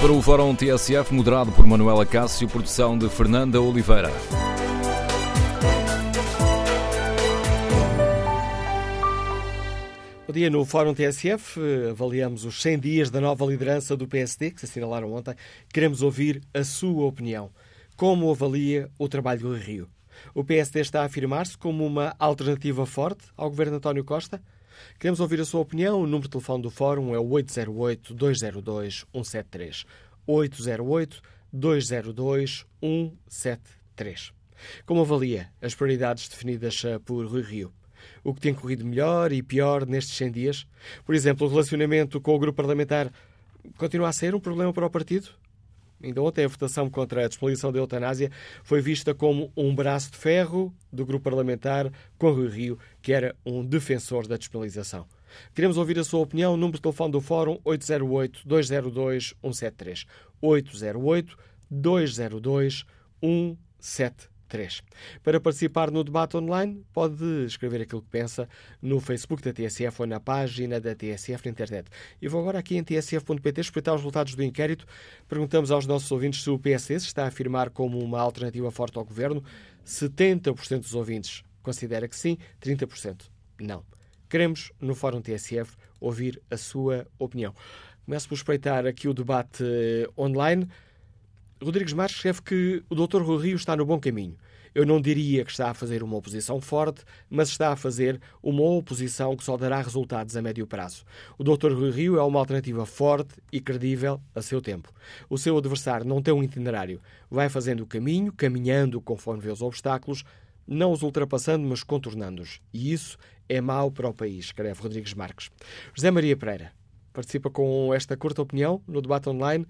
para o Fórum TSF, moderado por Manuela Cássio, produção de Fernanda Oliveira. Bom dia, no Fórum TSF avaliamos os 100 dias da nova liderança do PSD, que se assinalaram ontem. Queremos ouvir a sua opinião. Como avalia o trabalho do Rio? O PSD está a afirmar-se como uma alternativa forte ao governo António Costa? Queremos ouvir a sua opinião. O número de telefone do Fórum é o 808-202-173. 808-202-173. Como avalia as prioridades definidas eh, por Rui Rio? O que tem corrido melhor e pior nestes 100 dias? Por exemplo, o relacionamento com o grupo parlamentar continua a ser um problema para o partido? Ainda ontem, a votação contra a despoliação da eutanásia foi vista como um braço de ferro do grupo parlamentar com Rui Rio, que era um defensor da despenalização. Queremos ouvir a sua opinião. Número de telefone do Fórum 808-202-173. 808-202-173. 3. Para participar no debate online, pode escrever aquilo que pensa no Facebook da TSF ou na página da TSF na internet. E vou agora aqui em tsf.pt espreitar os resultados do inquérito. Perguntamos aos nossos ouvintes se o PS está a afirmar como uma alternativa forte ao governo. 70% dos ouvintes considera que sim, 30% não. Queremos, no Fórum TSF, ouvir a sua opinião. Começo por espreitar aqui o debate eh, online. Rodrigues Marques escreve que o Dr. Rui Rio está no bom caminho. Eu não diria que está a fazer uma oposição forte, mas está a fazer uma oposição que só dará resultados a médio prazo. O Dr. Rui Rio é uma alternativa forte e credível a seu tempo. O seu adversário não tem um itinerário. Vai fazendo o caminho, caminhando conforme vê os obstáculos, não os ultrapassando, mas contornando-os. E isso é mau para o país, escreve Rodrigues Marques. José Maria Pereira participa com esta curta opinião no debate online.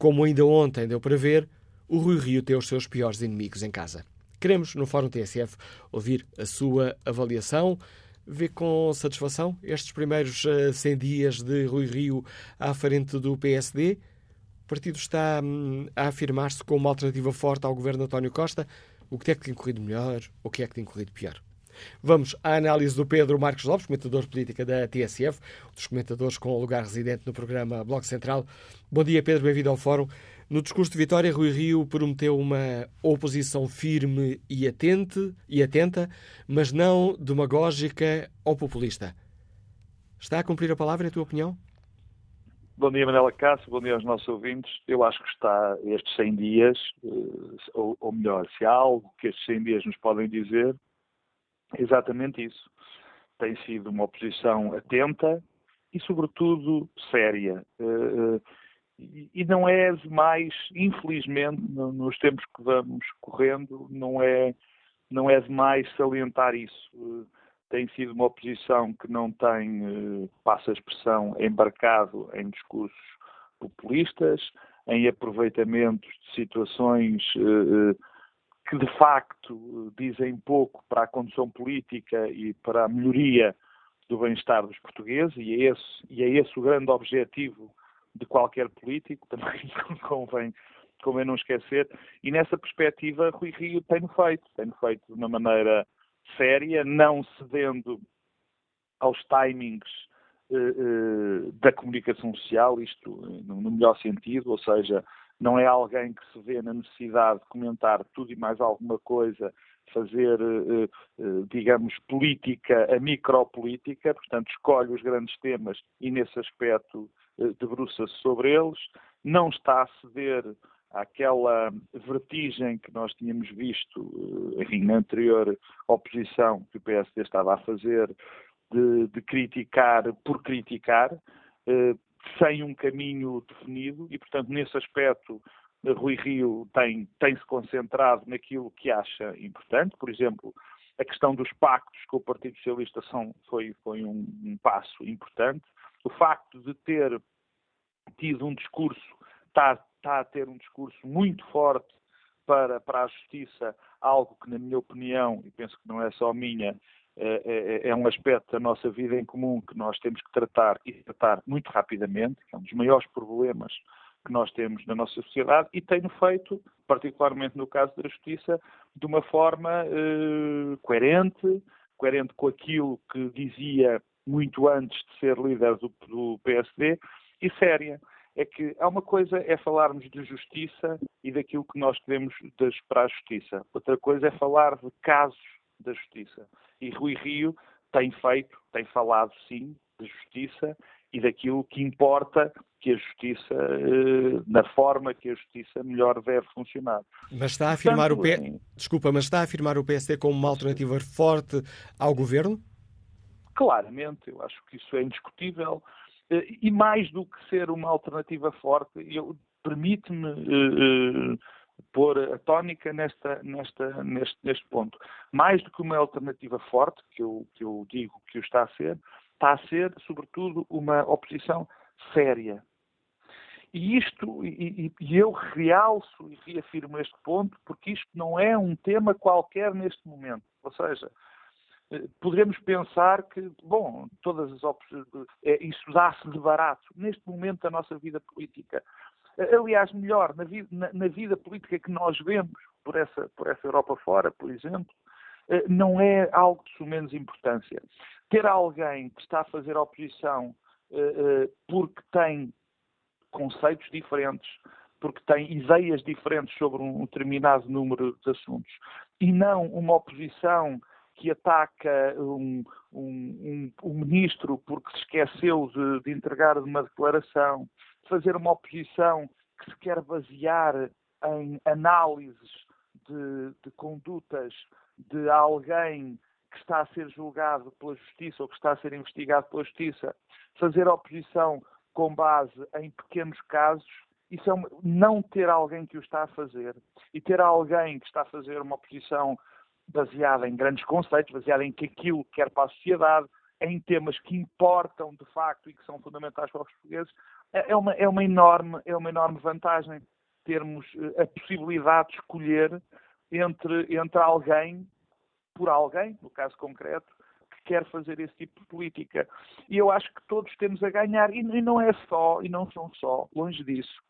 Como ainda ontem deu para ver, o Rui Rio tem os seus piores inimigos em casa. Queremos, no Fórum TSF, ouvir a sua avaliação. Vê com satisfação estes primeiros 100 dias de Rui Rio à frente do PSD? O partido está hum, a afirmar-se como uma alternativa forte ao governo António Costa. O que é que tem corrido melhor? O que é que tem corrido pior? Vamos à análise do Pedro Marcos Lopes, comentador de política da TSF, um dos comentadores com lugar residente no programa Bloco Central. Bom dia, Pedro, bem-vindo ao Fórum. No discurso de Vitória, Rui Rio prometeu uma oposição firme e, atente, e atenta, mas não demagógica ou populista. Está a cumprir a palavra, em tua opinião? Bom dia, Manela Cássio, bom dia aos nossos ouvintes. Eu acho que está estes 100 dias, eh, ou melhor, se há algo que estes 100 dias nos podem dizer, exatamente isso. Tem sido uma oposição atenta e, sobretudo, séria. Eh, eh, e não é demais, infelizmente, nos tempos que vamos correndo, não é, não é demais salientar isso. Eh, tem sido uma oposição que não tem, passa a expressão, embarcado em discursos populistas, em aproveitamentos de situações que de facto dizem pouco para a condução política e para a melhoria do bem-estar dos portugueses, e é, esse, e é esse o grande objetivo de qualquer político, também convém, convém não esquecer, e nessa perspectiva Rui Rio tem feito, tem feito de uma maneira séria, não cedendo aos timings eh, eh, da comunicação social, isto no melhor sentido, ou seja, não é alguém que se vê na necessidade de comentar tudo e mais alguma coisa, fazer, eh, eh, digamos, política, a micropolítica, portanto, escolhe os grandes temas e, nesse aspecto, eh, debruça-se sobre eles, não está a ceder àquela vertigem que nós tínhamos visto, enfim, na anterior oposição que o PSD estava a fazer, de, de criticar por criticar, sem um caminho definido e, portanto, nesse aspecto, Rui Rio tem, tem-se concentrado naquilo que acha importante. Por exemplo, a questão dos pactos com o Partido Socialista são, foi, foi um, um passo importante. O facto de ter tido um discurso, está, está a ter um discurso muito forte para, para a justiça, algo que, na minha opinião, e penso que não é só minha, é, é, é, um aspecto da nossa vida em comum que nós temos que tratar e tratar muito rapidamente, é um dos maiores problemas que nós temos na nossa sociedade e tenho feito, particularmente no caso da justiça, de uma forma eh, coerente, coerente com aquilo que dizia muito antes de ser líder do, do PSD e séria. é que há uma coisa é falarmos de justiça e daquilo que nós queremos para a justiça. Outra coisa é falar de casos da justiça. E Rui Rio tem feito, tem falado sim de justiça e daquilo que importa que a justiça, eh, na forma que a justiça melhor deve funcionar. Mas está a afirmar o P... Desculpa, mas está a afirmar o PSD como uma alternativa forte ao governo? Claramente, eu acho que isso é indiscutível. Eh, e mais do que ser uma alternativa forte, permite-me uh, uh, pôr a tónica nesta, nesta, neste, neste ponto. Mais do que uma alternativa forte, que eu, que eu digo que o está a ser, está a ser, sobretudo, uma oposição séria. E isto, e, e, eu realço e reafirmo este ponto, porque isto não é um tema qualquer neste momento. Ou seja, eh, poderíamos pensar que, bom, todas as opções, é, isso dá-se de barato. Neste momento da nossa vida política, aliás, melhor, na vida, na, na vida política que nós vemos por essa, por essa Europa fora, por exemplo, não é algo de menos importância. Ter alguém que está a fazer oposição porque tem conceitos diferentes, porque tem ideias diferentes sobre um determinado número de assuntos, e não uma oposição que ataca um, um, um, um ministro porque se esqueceu de, de entregar uma declaração, fazer uma oposição que se quer basear em análises de, de condutas de alguém que está a ser julgado pela justiça ou que está a ser investigado pela justiça, fazer oposição com base em pequenos casos, isso é não ter alguém que o está a fazer e ter alguém que está a fazer uma oposição baseada em grandes conceitos, baseada em que aquilo quer para a sociedade, em temas que importam de facto e que são fundamentais para os portugueses, é, é uma, é uma, enorme, é uma enorme vantagem termos eh, a possibilidade de escolher entre, entre alguém, por alguém, no caso concreto, quer fazer esse tipo de política. E eu acho que todos temos a ganhar, e não é só, e não são só, longe disso.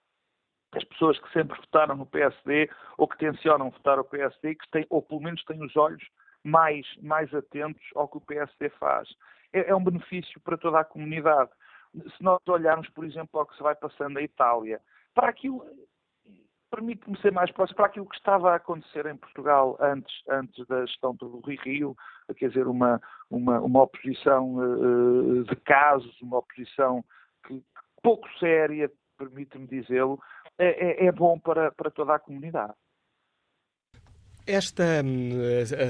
As pessoas que sempre votaram no PSD ou que tencionam votar o PSD, que têm, ou pelo menos têm os olhos mais, mais atentos ao que o PSD faz. É, é um benefício para toda a comunidade. Se nós olharmos, por exemplo, ao que se vai passando a Itália, para aquilo, permite-me ser mais próximo para aquilo que estava a acontecer em Portugal antes, antes da gestão do Rui Rio, quer dizer, uma, uma, uma oposição uh, de casos, uma oposição que, pouco séria, permite-me dizê-lo, é, é, é bom para, para toda a comunidade. Esta hum,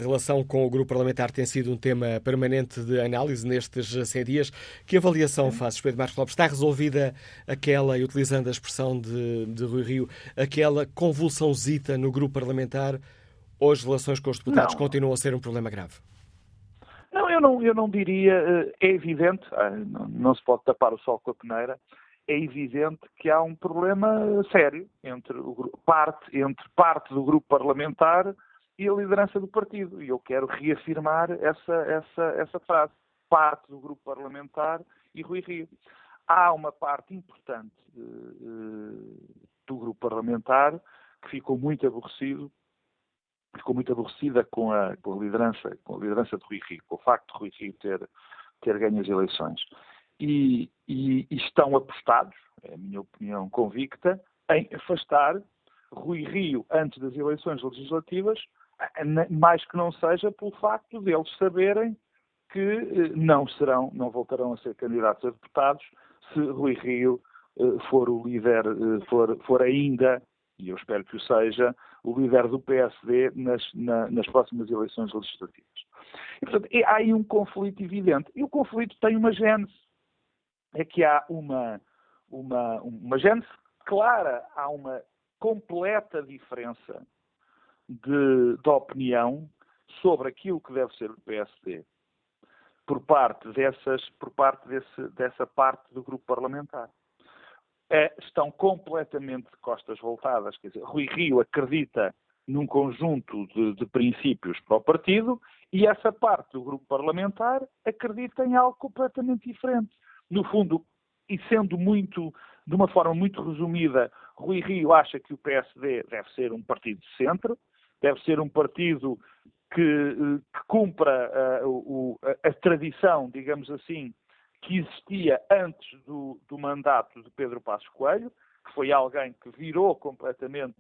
relação com o grupo parlamentar tem sido um tema permanente de análise nestes 100 dias. Que avaliação faz, Pedro Marcos Lopes? Está resolvida aquela, e utilizando a expressão de, de Rui Rio, aquela convulsãozita no grupo parlamentar ou as relações com os deputados não. continuam a ser um problema grave? Não, eu não, eu não diria. Eh, é evidente, ah, não se pode tapar o sol com a peneira, é evidente que há um problema sério entre, o, parte, entre parte do grupo parlamentar e a liderança do partido. E eu quero reafirmar essa, essa, essa frase. Parte do grupo parlamentar e Rui Rio. Há uma parte importante uh, do grupo parlamentar que ficou muito aborrecido, ficou muito aborrecida com a, com a liderança, com a liderança de Rui Rio, com o facto de Rui Rio ter, ter ganho as eleições. E, e, estão apostados, é a minha opinião convicta, em afastar Rui Rio antes das eleições legislativas mais que não seja pelo facto deles saberem que eh, não serão, não voltarão a ser candidatos a deputados se Rui Rio eh, for o líder, eh, for, for ainda, e eu espero que o seja, o líder do PSD nas, na, nas próximas eleições legislativas. E, portanto, há aí um conflito evidente. E o conflito tem uma gênese. É que há uma, uma, uma gênese clara, há uma completa diferença de, de opinião sobre aquilo que deve ser o PSD por parte, dessas, por parte desse, dessa parte do grupo parlamentar. É, estão completamente de costas voltadas. Quer dizer, Rui Rio acredita num conjunto de, de, princípios para o partido e essa parte do grupo parlamentar acredita em algo completamente diferente. No fundo, e sendo muito, de uma forma muito resumida, Rui Rio acha que o PSD deve ser um partido de centro, deve ser um partido que, que cumpra uh, o, a, a, tradição, digamos assim, que existia antes do, do mandato de Pedro Passos Coelho, que foi alguém que virou completamente,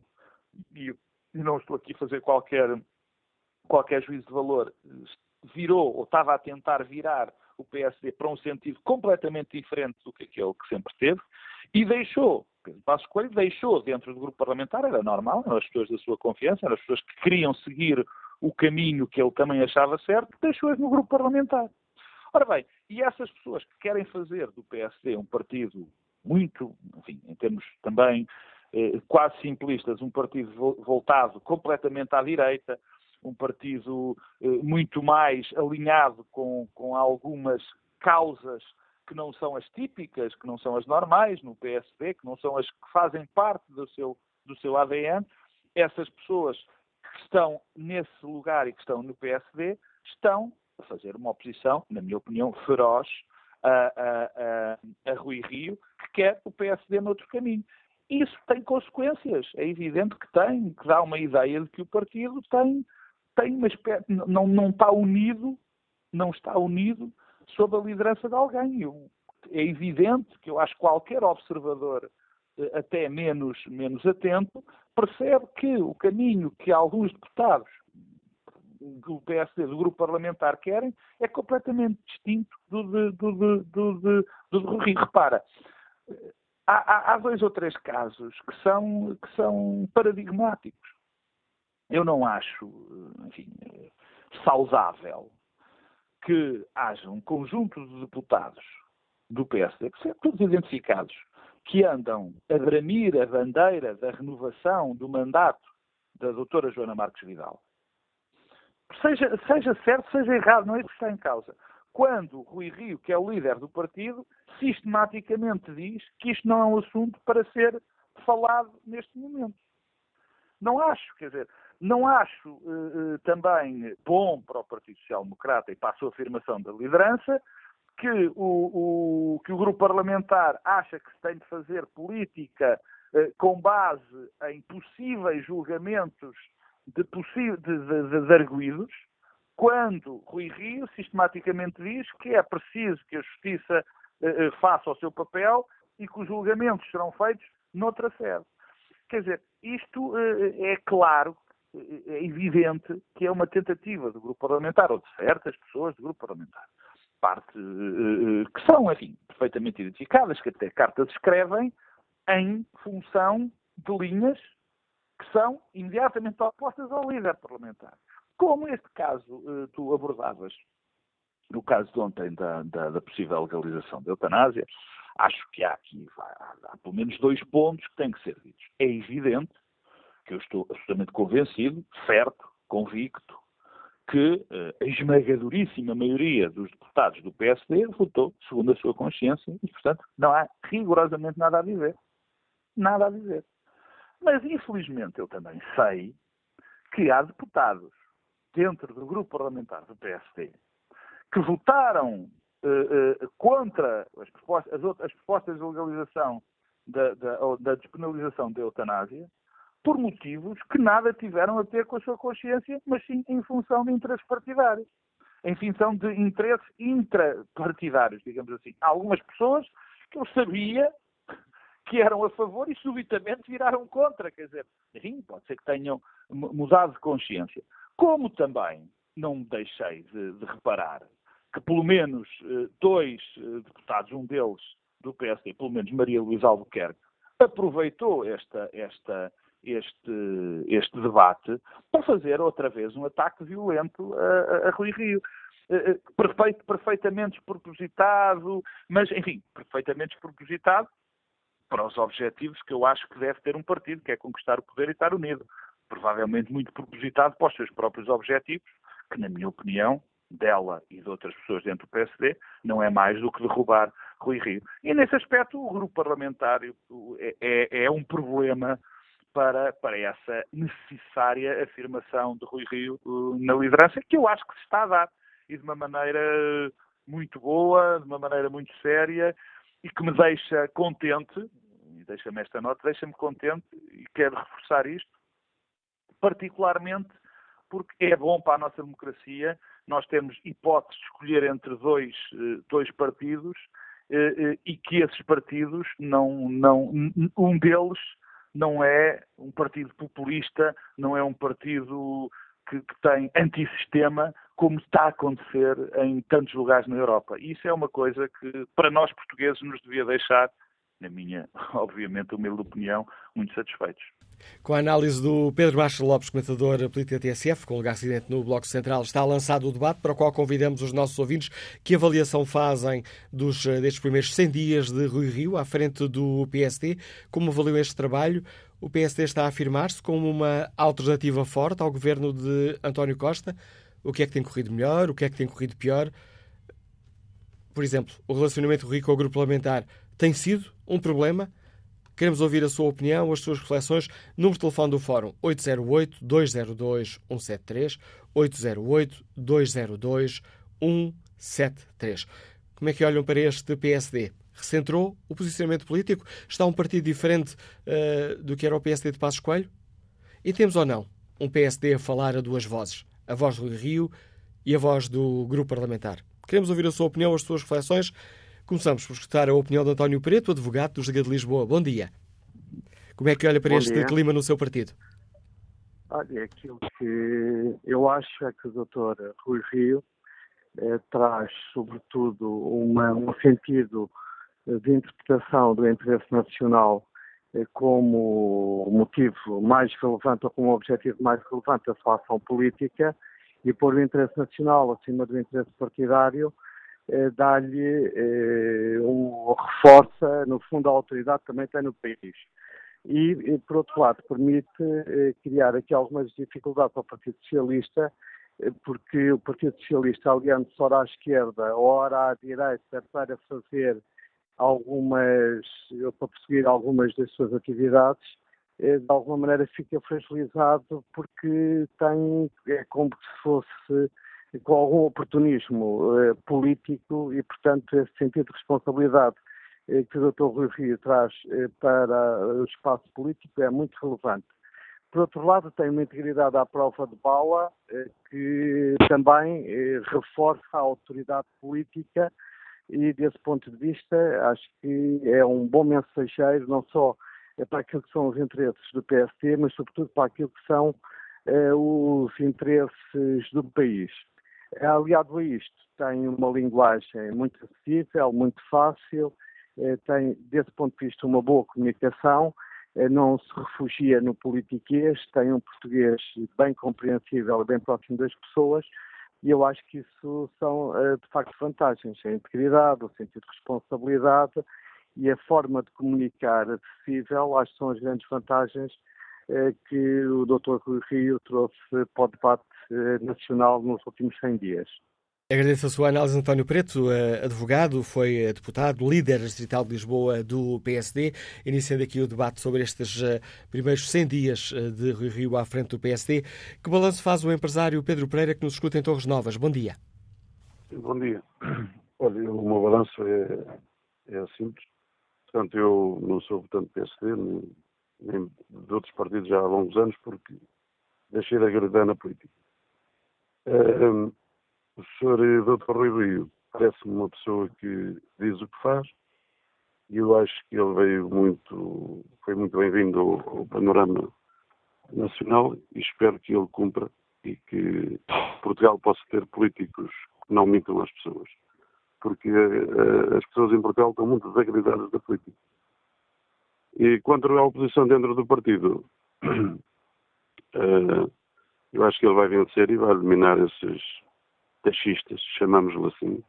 e não estou aqui a fazer qualquer, qualquer juízo de valor, virou ou estava a tentar virar o PSD para um sentido completamente diferente do que aquele que sempre teve e deixou, Pedro Passos Coelho deixou dentro do grupo parlamentar, era normal, eram as pessoas da sua confiança, eram as pessoas que queriam seguir o caminho que ele também achava certo, deixou-as no grupo parlamentar. Ora bem, e essas pessoas que querem fazer do PSD um partido muito, enfim, em termos também eh, quase simplistas, um partido voltado completamente à direita, um partido eh, muito mais alinhado com, com algumas causas que não são as típicas, que não são as normais no PSD, que não são as que fazem parte do seu, do seu ADN, essas pessoas que estão nesse lugar e que estão no PSD estão a fazer uma oposição, na minha opinião, feroz a, a, a, a Rui Rio, que quer o PSD noutro caminho. Isso tem consequências, é evidente que tem, que dá uma ideia de que o partido tem, tem uma espécie, não, não está unido, não está unido sob a liderança de alguém. Eu, é evidente que eu acho que qualquer observador, eh, até menos, menos atento, percebe que o caminho que alguns deputados do PSD, do grupo parlamentar, querem, é completamente distinto do de, do do do Rio. Repara, há, há, dois ou três casos que são, que são paradigmáticos. Eu não acho, enfim, saudável que haja um conjunto de deputados do PSD, que são todos identificados, que andam a bramir a bandeira da renovação do mandato da doutora Joana Marques Vidal seja, seja certo, seja errado, não é isso que está em causa. Quando Rui Rio, que é o líder do partido, sistematicamente diz que isto não é um assunto para ser falado neste momento. Não acho, quer dizer, não acho uh, uh, também bom para o Partido Social Democrata e para a sua afirmação da liderança que o, o, que o grupo parlamentar acha que se tem de fazer política uh, com base em possíveis julgamentos de, de, de, de arguídos, quando Rui Rio sistematicamente diz que é preciso que a Justiça eh, faça o seu papel e que os julgamentos serão feitos noutra sede. Quer dizer, isto eh, é claro, é evidente que é uma tentativa do grupo parlamentar, ou de certas pessoas do grupo parlamentar, parte eh, eh, que são, enfim, perfeitamente identificadas, que até cartas escrevem em função de linhas que são imediatamente opostas ao líder parlamentar. Como este caso eh, tu abordavas, no caso de ontem da, da, da possível legalização da eutanásia, acho que há aqui há, há, pelo menos dois pontos que têm que ser ditos. É evidente que eu estou absolutamente convencido, certo, convicto, que eh, a esmagadoríssima maioria dos deputados do PSD votou segundo a sua consciência e, portanto, não há rigorosamente nada a dizer. Nada a dizer. Mas, infelizmente, eu também sei que há deputados dentro do grupo parlamentar do PSD que votaram uh, uh, contra as propostas, as, outras, as propostas de legalização da, da, da despenalização da eutanásia por motivos que nada tiveram a ver com a sua consciência, mas sim em função de interesses partidários. Em função de interesses intrapartidários, digamos assim. Há algumas pessoas que eu sabia que eram a favor e subitamente viraram contra. Quer dizer, enfim, pode ser que tenham mudado de consciência. Como também não deixei de, de reparar que pelo menos eh, dois eh, deputados, um deles do PSD, pelo menos Maria Luísa Albuquerque, aproveitou esta, esta, este, este debate para fazer outra vez um ataque violento a, a, Rui Rio. Eh, perfeito, perfeitamente despropositado, mas, enfim, perfeitamente despropositado, para os objetivos que eu acho que deve ter um partido, que é conquistar o poder e estar unido. Provavelmente muito propositado para os seus próprios objetivos, que, na minha opinião, dela e de outras pessoas dentro do PSD, não é mais do que derrubar Rui Rio. E nesse aspecto, o grupo parlamentar é, é, é um problema para, para essa necessária afirmação de Rui Rio uh, na liderança, que eu acho que se está a dar, e de uma maneira muito boa, de uma maneira muito séria, e que me deixa contente, e deixa-me esta nota, deixa-me contente, e quero reforçar isto, particularmente porque é bom para a nossa democracia. Nós temos hipótese de escolher entre dois, eh, dois partidos e que esses partidos não, não, um deles não é um partido populista, não é um partido que, que tem antissistema, como está a acontecer em tantos lugares na Europa. E isso é uma coisa que, para nós portugueses, nos devia deixar, na minha, obviamente, humilde opinião, muito satisfeitos. Com a análise do Pedro Baixo Lopes, comentador político da TSF, com lugar acidente no Bloco Central, está lançado o debate para o qual convidamos os nossos ouvintes que avaliação fazem dos, destes primeiros 100 dias de Rui Rio à frente do PSD, como avaliam este trabalho. O PSD está a afirmar-se como uma alternativa forte ao governo de António Costa. O que é que tem corrido melhor? O que é que tem corrido pior? Por exemplo, o relacionamento Rio com o grupo parlamentar tem sido um problema? Queremos ouvir a sua opinião, as suas reflexões. Número de telefone do Fórum 808-202-173, 808-202-173. Como é que olham para este PSD? Recentrou o posicionamento político? Está um partido diferente uh, do que era o PSD de Passos Coelho? E temos ou não um PSD a falar a duas vozes? A voz do Rio e a voz do grupo parlamentar. Queremos ouvir a sua opinião, as suas reflexões. Começamos por escutar a opinião de António Preto, advogado do Liga de Lisboa. Bom dia. Como é que olha para Bom este dia. clima no seu partido? Olha, aquilo que eu acho é que o doutor Rui Rio eh, traz, sobretudo, uma, um sentido de interpretação do interesse nacional eh, como motivo mais relevante ou como objetivo mais relevante da sua ação política e pôr o interesse nacional acima do interesse partidário eh, dá-lhe eh, um, reforça, no fundo, a autoridade que também tem no país. E, por outro lado, permite eh, criar aqui algumas dificuldades ao Partido Socialista, porque o Partido Socialista, aliando-se ora à esquerda, ora à direita, para fazer algumas, para perseguir algumas das suas atividades, de alguma maneira fica fragilizado porque tem, é como se fosse com algum oportunismo eh, político e, portanto, esse sentido de responsabilidade eh, que o Dr. Rui Rio traz eh, para o espaço político é muito relevante. Por outro lado, tem uma integridade à prova de bala eh, que também eh, reforça a autoridade política e, desse ponto de vista, acho que é um bom mensageiro, não só para aquilo que são os interesses do PST, mas sobretudo para aquilo que são eh, os interesses do país. Aliado a isto, tem uma linguagem muito acessível, muito fácil, eh, tem, desse ponto de vista, uma boa comunicação, eh, não se refugia no politiquês, tem um português bem compreensível, bem próximo das pessoas, e eu acho que isso são, eh, de facto, vantagens. A integridade, o sentido de responsabilidade e a forma de comunicar acessível, acho que são as grandes vantagens que o Dr. Rui Rio trouxe para o debate nacional nos últimos 100 dias. Agradeço a sua análise, António Preto, eh, advogado, foi eh, deputado, líder distrital de Lisboa do PSD, iniciando aqui o debate sobre estes primeiros 100 dias de Rui Rio à frente do PSD. Que balanço faz o empresário Pedro Pereira, que nos escuta em Torres Novas? Bom dia. Bom dia. Olha, o meu balanço é, é simples. Portanto, eu não sou votante do PSD, nem, nem de outros partidos já há longos anos, porque deixei de acreditar na política. Uh, o Sr. Dr. Rui Rio parece-me uma pessoa que diz o que faz e eu acho que ele veio muito, foi muito bem-vindo ao, ao, panorama nacional e espero que ele cumpra e que Portugal possa ter políticos que não mintam às pessoas. Porque uh, as pessoas em Portugal estão muito desacreditadas da política. E quanto à oposição dentro do partido, uh, eu acho que ele vai vencer e vai eliminar esses taxistas, chamamos-lhe assim.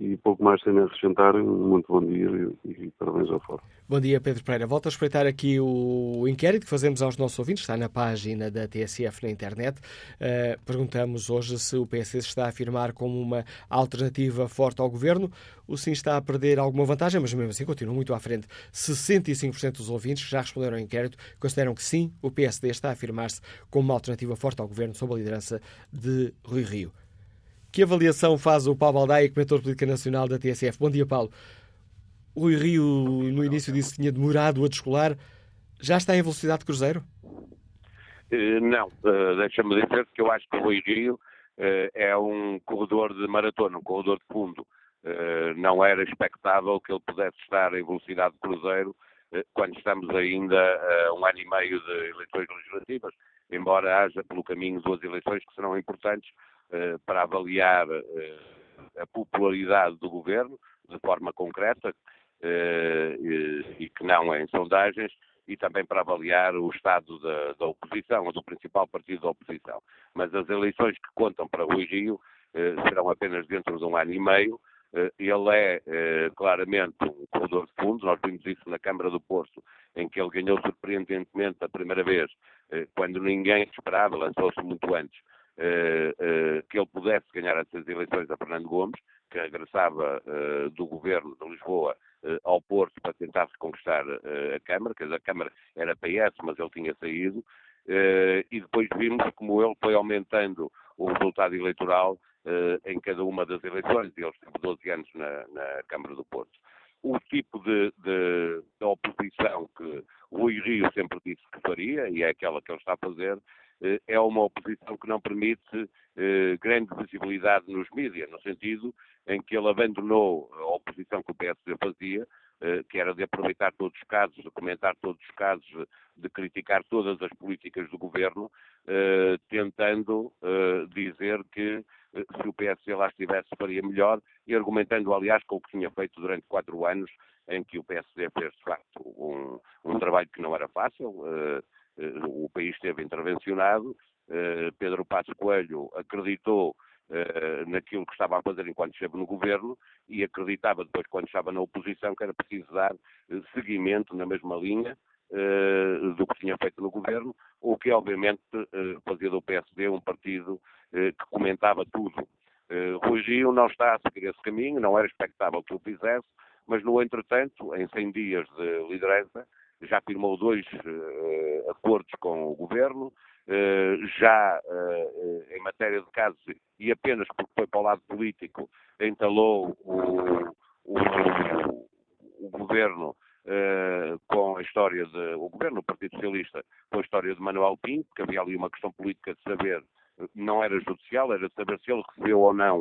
E pouco mais tenho a acrescentar. Muito bom dia e, e parabéns ao Fórum. Bom dia, Pedro Pereira. Volto a espreitar aqui o inquérito que fazemos aos nossos ouvintes, está na página da TSF na internet. Uh, perguntamos hoje se o PS está a afirmar como uma alternativa forte ao governo. O sim está a perder alguma vantagem, mas mesmo assim continua muito à frente. 65% dos ouvintes que já responderam ao inquérito consideram que sim, o PSD está a afirmar-se como uma alternativa forte ao governo sob a liderança de Rui Rio. Que avaliação faz o Paulo Baldaia, comentador política nacional da TSF? Bom dia, Paulo. O Rui Rio, no início disse que tinha demorado a descolar. Já está em velocidade de cruzeiro? Não, deixa-me dizer que eu acho que o Rui Rio é um corredor de maratona, um corredor de fundo. Não era expectável que ele pudesse estar em velocidade de cruzeiro quando estamos ainda a um ano e meio de eleições legislativas, embora haja pelo caminho duas eleições que serão importantes para avaliar a popularidade do governo de forma concreta e que não em sondagens e também para avaliar o estado da, da, oposição, ou do principal partido da oposição. Mas as eleições que contam para Rui Rio eh, serão apenas dentro de um ano e meio. Eh, ele é eh, claramente um corredor de fundo, nós vimos isso na Câmara do Porto, em que ele ganhou surpreendentemente a primeira vez, eh, quando ninguém esperava, lançou-se muito antes, eh, que ele pudesse ganhar essas eleições a Fernando Gomes, que regressava do governo de Lisboa uh, ao Porto para tentar se conquistar uh, a Câmara, dizer, a Câmara era PS, mas ele tinha saído, uh, e depois vimos como ele foi aumentando o resultado eleitoral em cada uma das eleições, ele esteve 12 anos na, na Câmara do Porto. O tipo de, de, de oposição que Rui Rio sempre disse que faria, e é aquela que ele está a fazer, é uma oposição que não permite grande visibilidade nos mídias, no sentido em que ele abandonou a oposição que o PSD fazia, eh, que era de aproveitar todos os casos, de comentar todos os casos, de criticar todas as políticas do governo, eh, tentando eh, dizer que se o PSD lá estivesse faria melhor e argumentando, aliás, com o que tinha feito durante quatro anos, em que o PSD fez, de facto, um, um trabalho que não era fácil. O país esteve intervencionado. Pedro Passos Coelho acreditou uh, naquilo que estava a fazer enquanto esteve no governo e acreditava depois, quando estava na oposição, que era preciso dar seguimento na mesma linha do que tinha feito no governo, o que obviamente fazia do PSD um partido que comentava tudo. Rui Gil não está a seguir esse caminho, não era expectável que o fizesse, mas no entretanto, em 100 dias de liderança, já firmou dois uh, acordos com o governo, uh, já uh, em matéria de casos e apenas porque foi para o lado político, entalou o, o, o governo com a história de. o governo, o Partido Socialista, com a história de Manuel Pinto, que havia ali uma questão política de saber, não era judicial, era de saber se ele recebeu ou não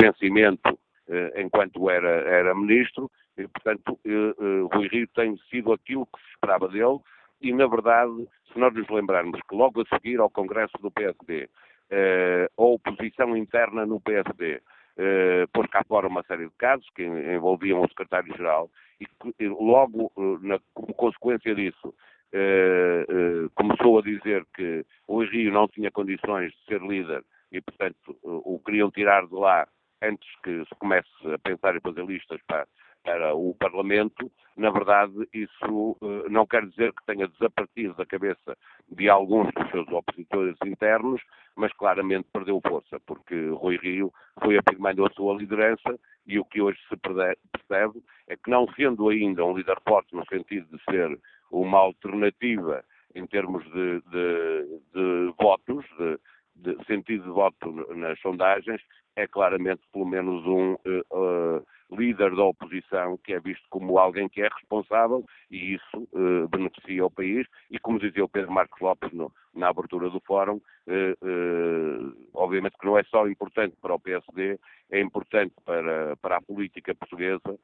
vencimento enquanto era, era ministro, e, portanto, Rui Rio tem sido aquilo que se esperava dele, e, na verdade, se nós nos lembrarmos que logo a seguir ao Congresso do PSD eh, a oposição interna no PSD eh, pôs cá fora uma série de casos que envolviam o secretário-geral e logo, eh, na, como consequência disso, eh, eh, começou a dizer que o Rio não tinha condições de ser líder e, portanto, o queriam tirar de lá antes que se comece a pensar em fazer listas para, para o Parlamento, na verdade, isso uh, não quer dizer que tenha desaparecido da cabeça de alguns dos seus opositores internos, mas claramente perdeu força, porque Rui Rio foi afirmando a sua liderança e o que hoje se percebe é que, não sendo ainda um líder forte no sentido de ser uma alternativa em termos de, de, de votos, de, de, sentido de voto nas sondagens, é claramente pelo menos um uh, líder da oposição que é visto como alguém que é responsável e isso uh, beneficia o país. E como dizia o Pedro Marcos Lopes no, na abertura do fórum, obviamente que não é só importante para o PSD, é importante para, para a política portuguesa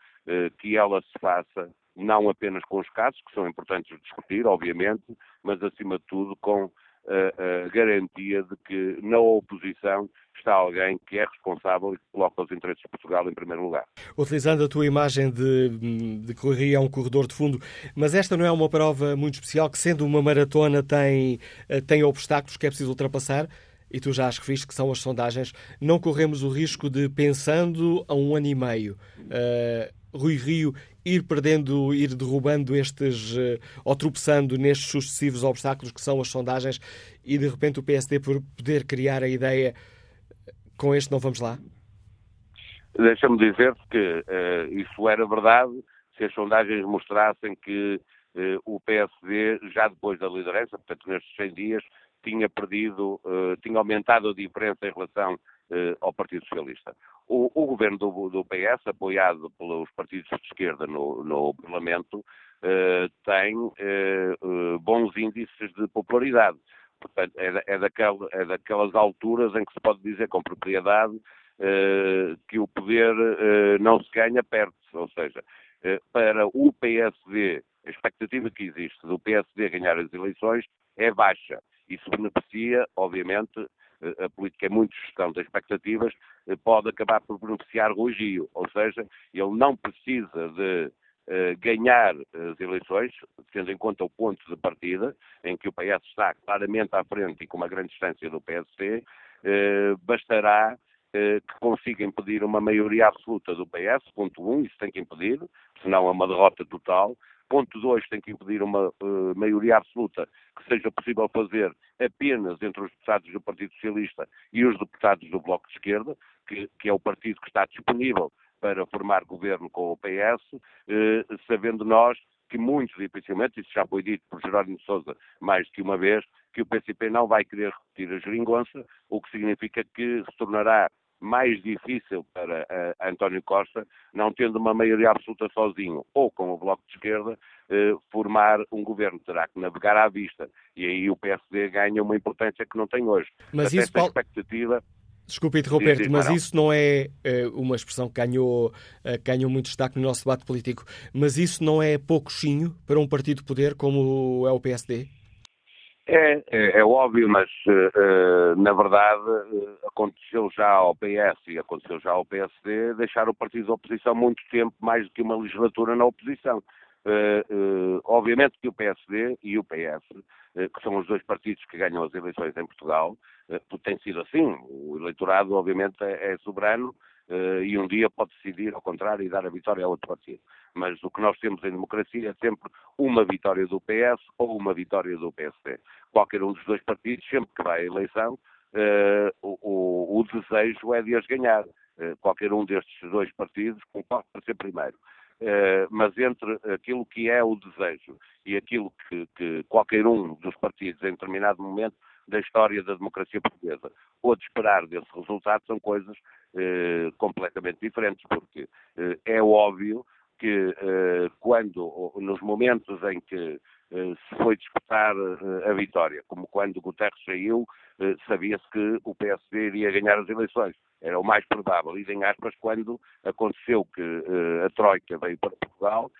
que ela se faça não apenas com os casos, que são importantes de discutir, obviamente, mas acima de tudo com a, a garantia de que na oposição está alguém que é responsável e que coloca os interesses de Portugal em primeiro lugar. Utilizando a tua imagem de, de correria, é um corredor de fundo, mas esta não é uma prova muito especial, que sendo uma maratona tem, eh, tem obstáculos que é preciso ultrapassar? E tu já as referiste que são as sondagens. Não corremos o risco de, pensando a um ano e meio, uh, Rui Rio ir perdendo, ir derrubando estes, uh, ou tropeçando nestes sucessivos obstáculos que são as sondagens e de repente o PSD por poder criar a ideia com este não vamos lá? Deixa-me dizer que uh, isso era verdade se as sondagens mostrassem que uh, o PSD, já depois da liderança, portanto nestes 100 dias, tinha perdido, uh, tinha aumentado a diferença em relação ao Partido Socialista. O, o governo do, do, PS, apoiado pelos partidos de esquerda no, no Parlamento, tem bons índices de popularidade. Portanto, é, é, daquela, é daquelas alturas em que se pode dizer com propriedade que o poder não se ganha, perde-se. Ou seja, para o PSD, a expectativa que existe do PSD ganhar as eleições é baixa. Isso beneficia, obviamente, a política é muito gestão das expectativas, pode acabar por beneficiar Rui Gio, ou seja, ele não precisa de uh, ganhar as eleições, tendo em conta o ponto de partida, em que o PS está claramente à frente e com uma grande distância do PSD, bastará que consiga impedir uma maioria absoluta do PS, ponto 1, um, isso tem que impedir, senão é uma derrota total, Ponto 2, tem que impedir uma uh, maioria absoluta que seja possível fazer apenas entre os deputados do Partido Socialista e os deputados do Bloco de Esquerda, que, que é o partido que está disponível para formar governo com o PS, eh, sabendo nós que muito dificilmente, isso já foi dito por Jerónimo Sousa mais que uma vez, que o PCP não vai querer repetir a geringonça, o que significa que se tornará mais difícil para uh, António Costa, não tendo uma maioria absoluta sozinho ou com o Bloco de Esquerda, uh, formar um governo. Terá que navegar à vista. E aí o PSD ganha uma importância que não tem hoje. Mas Até isso, Paulo... expectativa Desculpe interromper-te, mas isso não é uh, uma expressão que ganhou, ganhou muito destaque no nosso debate político, mas isso não é pouco chinho para um partido de poder como é o PSD? É, é, é óbvio, mas uh, na verdade aconteceu já ao PS e aconteceu já ao PSD deixar o partido da oposição muito tempo, mais do que uma legislatura na oposição. obviamente que o PSD e o PS, que são os dois partidos que ganham as eleições em Portugal, eh, tem sido assim. O eleitorado, obviamente, é, é soberano uh, e um dia pode decidir ao contrário e dar a vitória a outro partido. Mas o que nós temos em democracia é sempre uma vitória do PS ou uma vitória do PSD. Qualquer um dos dois partidos, sempre que vai à eleição, uh, o, o, desejo é de as ganhar. Uh, qualquer um destes dois partidos concorre para ser primeiro. Uh, mas entre aquilo que é o desejo e aquilo que, que, qualquer um dos partidos em determinado momento da história da democracia portuguesa. Ou de esperar desse resultado são coisas eh, completamente diferentes, porque eh, é óbvio que eh, quando, nos momentos em que eh, se foi disputar eh, a vitória, como quando Guterres saiu, eh, sabia-se que o PSD iria ganhar as eleições. Era o mais provável. E, em aspas, quando aconteceu que a Troika veio para Portugal,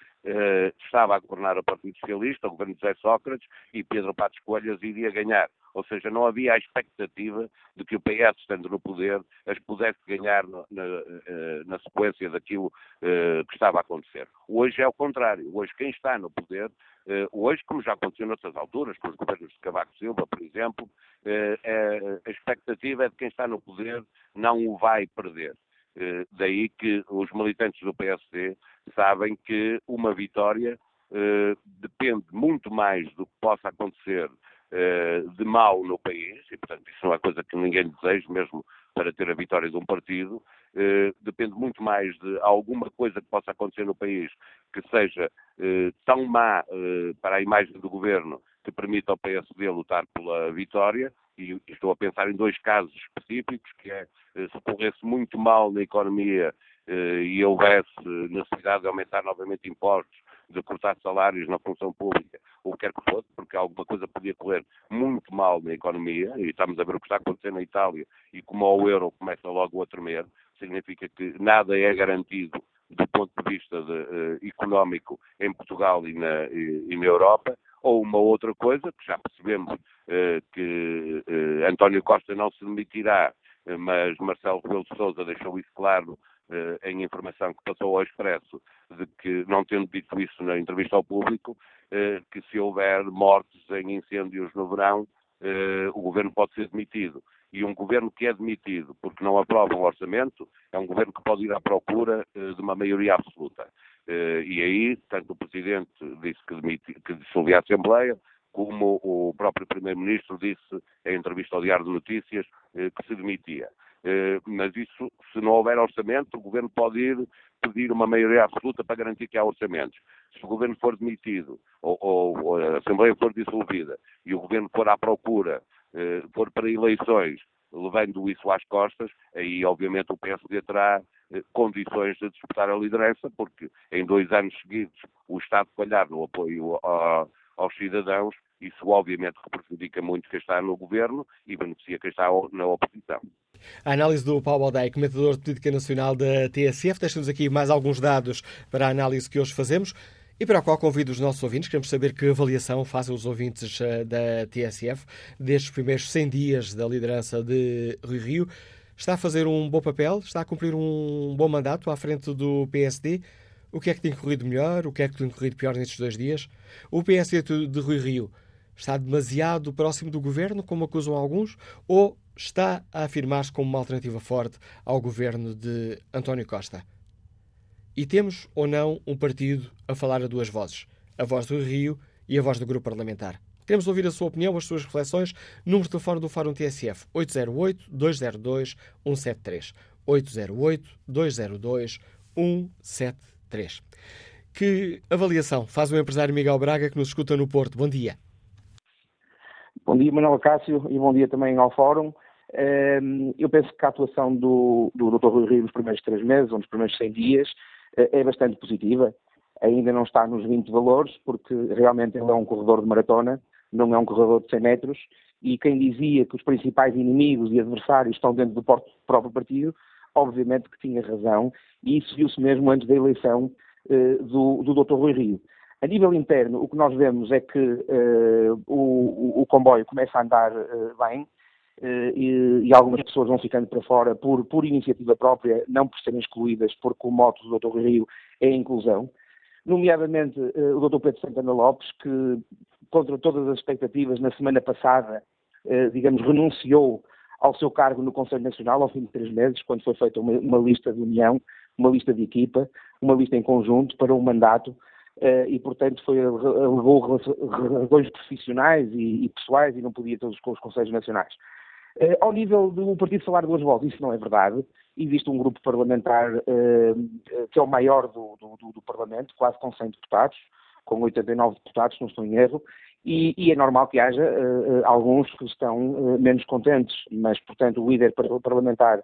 estava a governar o Partido Socialista, o governo José Sócrates, e Pedro Patos Coelhas iria ganhar. Ou seja, não havia a expectativa de que o PS, estando no poder, as pudesse ganhar na, na, eh, na sequência daquilo uh, que estava a acontecer. Hoje é o contrário. Hoje quem está no poder, uh, hoje, como já aconteceu noutras alturas, com os governos de Cavaco Silva, por exemplo, uh, a expectativa é de quem está no poder não o vai perder. daí que os militantes do PSD sabem que uma vitória depende muito mais do que possa acontecer eh, de mal no país, e portanto isso não é coisa que ninguém deseja, mesmo para ter a vitória de um partido, eh, depende muito mais de alguma coisa que possa acontecer no país que seja eh, tão má para a imagem do governo que permita ao PSD lutar pela vitória, e estou a pensar em dois casos específicos, que é se corresse muito mal na economia e houvesse necessidade de aumentar novamente impostos de cortar salários na função pública, ou quer que fosse, porque alguma coisa podia correr muito mal na economia, e estamos a ver o que está acontecendo na Itália, e como o euro começa logo a tremer, significa que nada é garantido do ponto de vista de, uh, económico em Portugal e na, e, e na, Europa, ou uma outra coisa, que já percebemos uh, que uh, António Costa não se demitirá, mas Marcelo Rebelo de Sousa deixou isso claro em informação que passou ao Expresso, de que, não tendo dito isso na entrevista ao público, eh, que se houver mortes em incêndios no verão, eh, o governo pode ser demitido. E um governo que é demitido porque não aprova um orçamento é um governo que pode ir à procura de uma maioria absoluta. E aí, tanto o Presidente disse que, demiti, que dissolvia a Assembleia, como o próprio Primeiro-Ministro disse em entrevista ao Diário de Notícias que se demitia. Eh, mas isso, se não houver orçamento, o Governo pode ir pedir uma maioria absoluta para garantir que há orçamentos. Se o Governo for demitido, ou, ou, ou a Assembleia for dissolvida, e o Governo for à procura, eh, for para eleições, levando isso às costas, aí obviamente o PSD terá eh, condições de disputar a liderança, porque em dois anos seguidos o Estado falhar no apoio a, aos cidadãos, isso obviamente prejudica muito quem está no governo e beneficia quem está na oposição. A análise do Paulo Baldei, comentador de política nacional da TSF. Deixa-nos aqui mais alguns dados para a análise que hoje fazemos e para a qual convido os nossos ouvintes. Queremos saber que avaliação fazem os ouvintes eh, da TSF destes primeiros 100 dias da liderança de Rui Rio. Está a fazer um bom papel? Está a cumprir um bom mandato à frente do PSD? O que é que tem corrido melhor? O que é que tem corrido pior nestes dois dias? O PSD de Rui Rio está demasiado próximo do governo, como acusam alguns, ou está a afirmar-se como uma alternativa forte ao governo de António Costa? E temos ou não um partido a falar a duas vozes, a voz do Rio e a voz do grupo parlamentar? Queremos ouvir a sua opinião, as suas reflexões. Número de telefone do Fórum TSF 808-202-173. 808-202-173. Que avaliação faz o empresário Miguel Braga que nos escuta no Porto? Bom dia. Bom dia, Manuel Cássio, e bom dia também ao Fórum. Ehm, eu penso que a atuação do, do Dr. Rui Rio nos primeiros três meses, ou nos primeiros 100 dias, eh, é bastante positiva. Ainda não está nos 20 valores, porque realmente ele é um corredor de maratona, não é um corredor de 100 metros, e quem dizia que os principais inimigos e adversários estão dentro do próprio partido, obviamente que tinha razão, e isso viu-se mesmo antes da eleição uh, do, do Dr. Rui Rio. A nível interno, o que nós vemos é que uh, o, o, comboio começa a andar uh, bem e, e, algumas pessoas vão ficando para fora por, por iniciativa própria, não por serem excluídas, porque o moto do Dr. Rio é inclusão. Nomeadamente o Dr. Pedro Santana Lopes, que contra todas as expectativas, na semana passada, digamos, renunciou ao seu cargo no Conselho Nacional ao fim de três meses, quando foi feita uma, uma lista de união, uma lista de equipa, uma lista em conjunto para um mandato Uh, e, portanto, foi, alegou razões profissionais e, e, pessoais e não podia todos com os Conselhos Nacionais. Uh, ao nível do Partido Falar duas voltas, isso não é verdade. Existe um grupo parlamentar uh, que é o maior do, do, do, Parlamento, quase com 100 deputados, com 89 deputados, não estou em erro, e, e é normal que haja alguns que estão menos contentes, mas, portanto, o líder parlamentar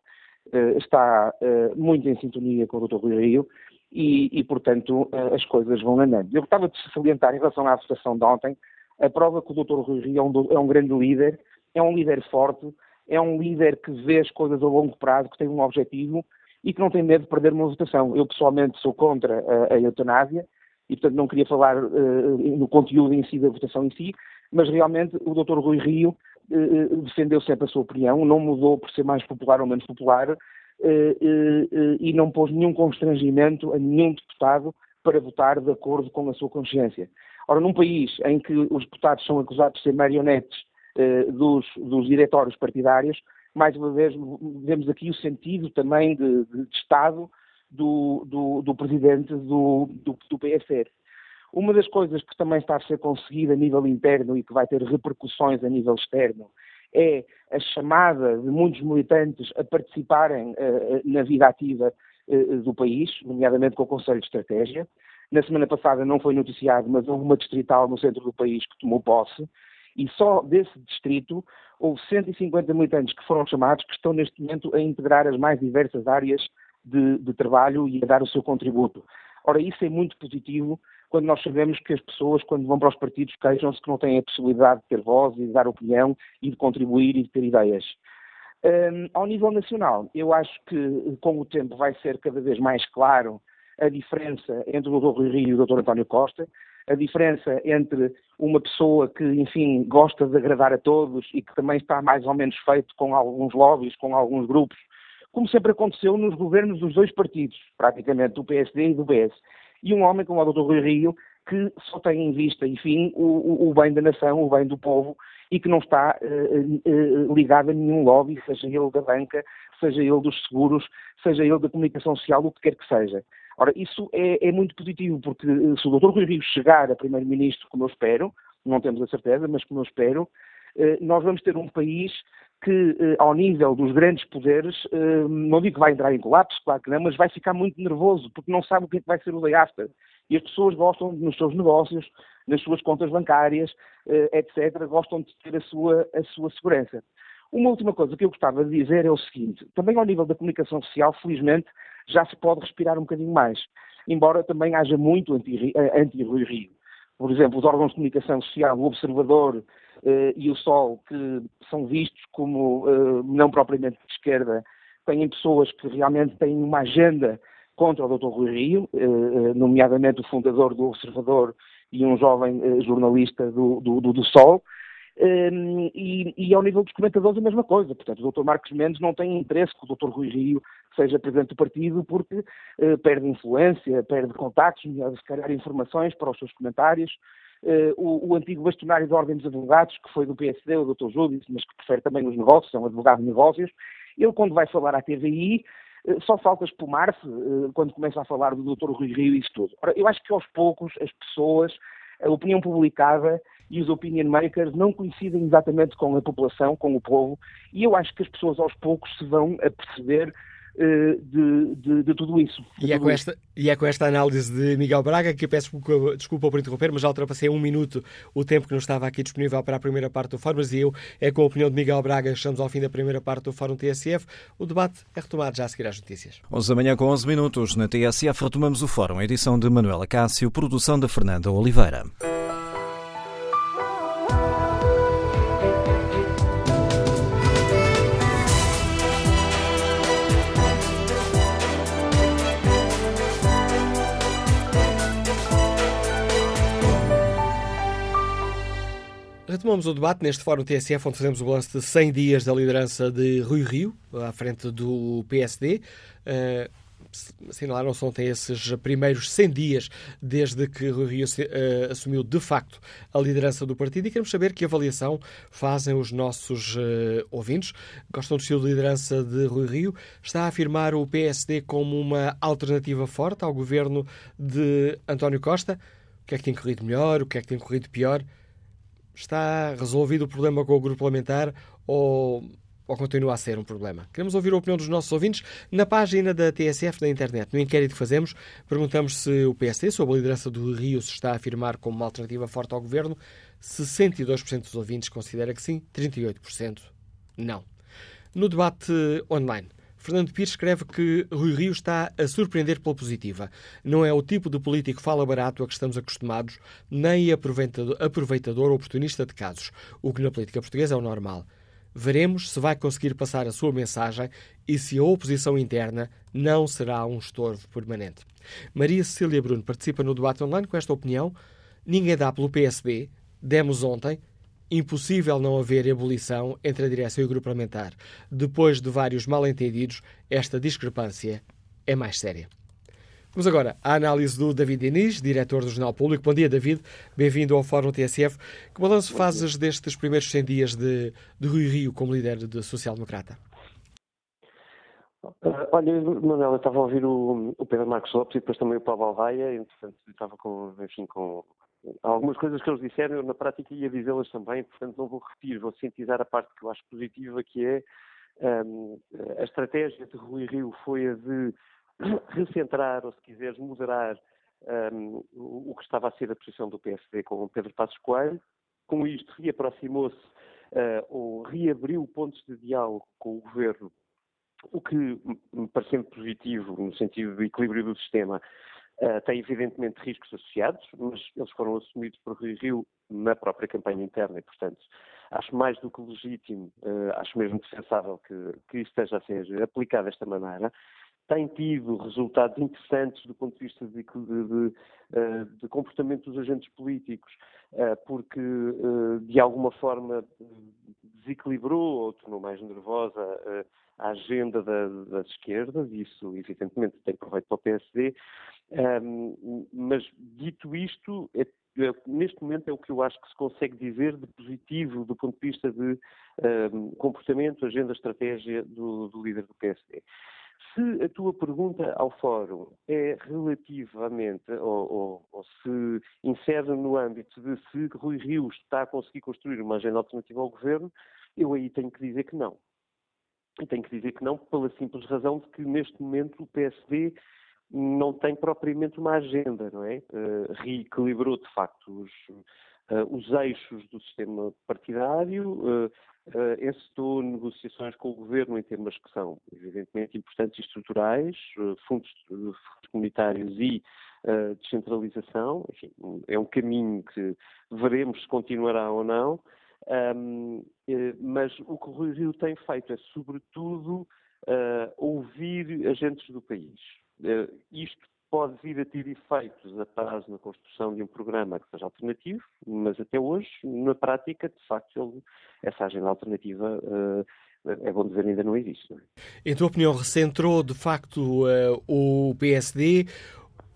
está muito em sintonia com o Dr. Rui Rio e, e, portanto, eh, as coisas vão andando. Eu gostava de salientar, em relação à votação de ontem, a prova que o Dr. Rui Rio é um, é um grande líder, é um líder forte, é um líder que vê as coisas a longo prazo, que tem um objetivo e que não tem medo de perder uma votação. Eu, pessoalmente, sou contra a, a eutanásia e, portanto, não queria falar uh, no conteúdo em si da votação em si, mas realmente o Dr. Rui Rio uh, defendeu sempre a sua opinião, não mudou por ser mais popular ou menos popular, e não pôs nenhum constrangimento a nenhum deputado para votar de acordo com a sua consciência. Ora, num país em que os deputados são acusados de ser marionetes dos, dos diretórios partidários, mais uma vez vemos aqui o sentido também de, de, de Estado do, do, do presidente do, do, do PSR. Uma das coisas que também está a ser conseguida a nível interno e que vai ter repercussões a nível externo é a chamada de muitos militantes a participarem uh, na vida ativa uh, do país, nomeadamente com o Conselho de Estratégia. Na semana passada não foi noticiado, mas houve uma distrital no centro do país que tomou posse, e só desse distrito houve 150 militantes que foram chamados, que estão neste momento a integrar as mais diversas áreas de, de trabalho e a dar o seu contributo. Ora, isso é muito positivo quando nós sabemos que as pessoas, quando vão para os partidos, queixam-se que não têm a possibilidade de ter voz e de dar opinião e de contribuir e de ter ideias. Um, ao nível nacional, eu acho que com o tempo vai ser cada vez mais claro a diferença entre o Dr. Rui Rio e o Dr. António Costa, a diferença entre uma pessoa que, enfim, gosta de agradar a todos e que também está mais ou menos feito com alguns lobbies, com alguns grupos, como sempre aconteceu nos governos dos dois partidos, praticamente do PSD e do PS e um homem como o Dr. Rui Rio, que só tem em vista, enfim, o, o, bem da nação, o bem do povo, e que não está uh, uh, ligado a nenhum lobby, seja ele da banca, seja ele dos seguros, seja ele da comunicação social, o que quer que seja. Ora, isso é, é muito positivo, porque se o Dr. Rui Rio chegar a Primeiro-Ministro, como eu espero, não temos a certeza, mas como eu espero, nós vamos ter um país que, ao nível dos grandes poderes, não digo que vai entrar em colapso, claro que não, mas vai ficar muito nervoso, porque não sabe o que é que vai ser o day after. E as pessoas gostam, nos seus negócios, nas suas contas bancárias, etc., gostam de ter a sua, a sua segurança. Uma última coisa que eu gostava de dizer é o seguinte: também ao nível da comunicação social, felizmente, já se pode respirar um bocadinho mais, embora também haja muito anti-Rui anti Rio. Por exemplo, os órgãos de comunicação social, o Observador eh, e o Sol, que são vistos como eh, não propriamente de esquerda, têm pessoas que realmente têm uma agenda contra o Dr. Rui Rio, eh, eh, nomeadamente o fundador do Observador e um jovem eh, jornalista do, do, do, Sol. Um, e, e, ao nível dos comentadores a mesma coisa. Portanto, o Dr. Marcos Mendes não tem interesse que o Dr. Rui Rio seja presidente do partido porque uh, perde influência, perde contactos, se calhar informações para os seus comentários. Uh, o, o, antigo bastonário da Ordem dos Advogados, que foi do PSD, o Dr. Júlio, mas que prefere também os negócios, é um advogado de negócios, ele quando vai falar à TVI uh, só falta espumar-se quando começa a falar do Dr. Rui Rio e isso tudo. Ora, eu acho que aos poucos as pessoas, a opinião publicada e os opinion makers não coincidem exatamente com a população, com o povo, e eu acho que as pessoas aos poucos se vão a perceber de, de, de, tudo isso. De e, é tudo com esta, e é com esta análise de Miguel Braga que eu peço desculpa, desculpa por interromper, mas já ultrapassei um minuto o tempo que não estava aqui disponível para a primeira parte do Fórum, mas eu, é com a opinião de Miguel Braga, estamos ao fim da primeira parte do Fórum TSF. O debate é retomado já a seguir às notícias. 11 da manhã com 11 minutos. Na TSF retomamos o Fórum, edição de Manuela Cássio, produção da Fernanda Oliveira. Retomamos o debate neste Fórum TSF, onde fazemos o balanço de 100 dias da liderança de Rui Rio, à frente do PSD. Uh, assinalaram-se ontem esses primeiros 100 dias desde que Rui Rio uh, assumiu de facto a liderança do partido e queremos saber que avaliação fazem os nossos uh, ouvintes. Gostam do estilo de liderança de Rui Rio? Está a afirmar o PSD como uma alternativa forte ao governo de António Costa? O que é que tem corrido melhor? O que é que tem corrido pior? Está resolvido o problema com o grupo parlamentar ou, ou continua a ser um problema? Queremos ouvir a opinião dos nossos ouvintes na página da TSF da internet. No inquérito que fazemos, perguntamos se o PSD, sob a liderança do Rio, se está a afirmar como uma alternativa forte ao governo. 62% dos ouvintes considera que sim, 38% não. No debate online, Fernando Pires escreve que Rui Rio está a surpreender pela positiva. Não é o tipo de político fala barato a que estamos acostumados, nem aproveitador, aproveitador oportunista de casos, o que na política portuguesa é o normal. Veremos se vai conseguir passar a sua mensagem e se a oposição interna não será um estorvo permanente. Maria Cecília Bruno participa no debate online com esta opinião. Ninguém dá pelo PSD. Demos ontem impossível não haver ebulição entre a direção e o grupo parlamentar. Depois de vários mal-entendidos, esta discrepância é mais séria. Vamos agora à análise do David Diniz, diretor do Jornal Público. Bom dia, David. Bem-vindo ao Fórum TSF. Que balanço fazes destes primeiros 100 dias de, de Rui Rio como líder de social-democrata? Uh, olha, Manuel, eu estava a ouvir o, o, Pedro Marcos Lopes e depois também o Paulo Alvaia, entretanto estava com, enfim, com, algumas coisas que eles disseram, eu na prática ia dizê-las também, portanto não vou repetir, vou sintetizar a parte que eu acho positiva, que é um, a estratégia de Rui Rio foi a de recentrar, ou se quiseres, moderar um, o que estava a ser a posição do PSD com Pedro Passos Coelho. Com isto, reaproximou-se uh, ou reabriu pontos de diálogo com o governo, o que me parecendo positivo no sentido do equilíbrio do sistema, Uh, tem evidentemente riscos associados, mas eles foram assumidos por Rui Rio na própria campanha interna e, portanto, acho mais do que legítimo, uh, acho mesmo defensável que, que esteja a ser aplicado desta maneira. Tem tido resultados interessantes do ponto de vista de, de, de, eh, comportamento dos agentes políticos, porque de alguma forma desequilibrou ou tornou mais nervosa a agenda da, das esquerdas, isso evidentemente tem proveito para o PSD, mas dito isto, é, é, neste momento é o que eu acho que se consegue dizer de positivo do ponto de vista de um, comportamento, agenda, estratégia do, do líder do PSD. Se a tua pergunta ao Fórum é relativamente, ou, ou, ou, se insere no âmbito de se Rui Rio está a conseguir construir uma agenda alternativa ao governo, eu aí tenho que dizer que não. E tenho que dizer que não pela simples razão de que neste momento o PSD não tem propriamente uma agenda, não é? Uh, reequilibrou de facto os, os eixos do sistema partidário, encetou negociações com o governo em temas que são, evidentemente, importantes e estruturais, fundos, fundos comunitários e uh, descentralização. Enfim, é um caminho que veremos se continuará ou não. Um, eh, mas o que o Rio tem feito é, sobretudo, uh, ouvir agentes do país. Uh, isto pode vir a ter efeitos a na construção de um programa que seja alternativo, mas até hoje, na prática, de facto, ele, essa agenda alternativa uh, é bom dizer, ainda não existe. Não é? Em tua opinião, recentrou de facto uh, o PSD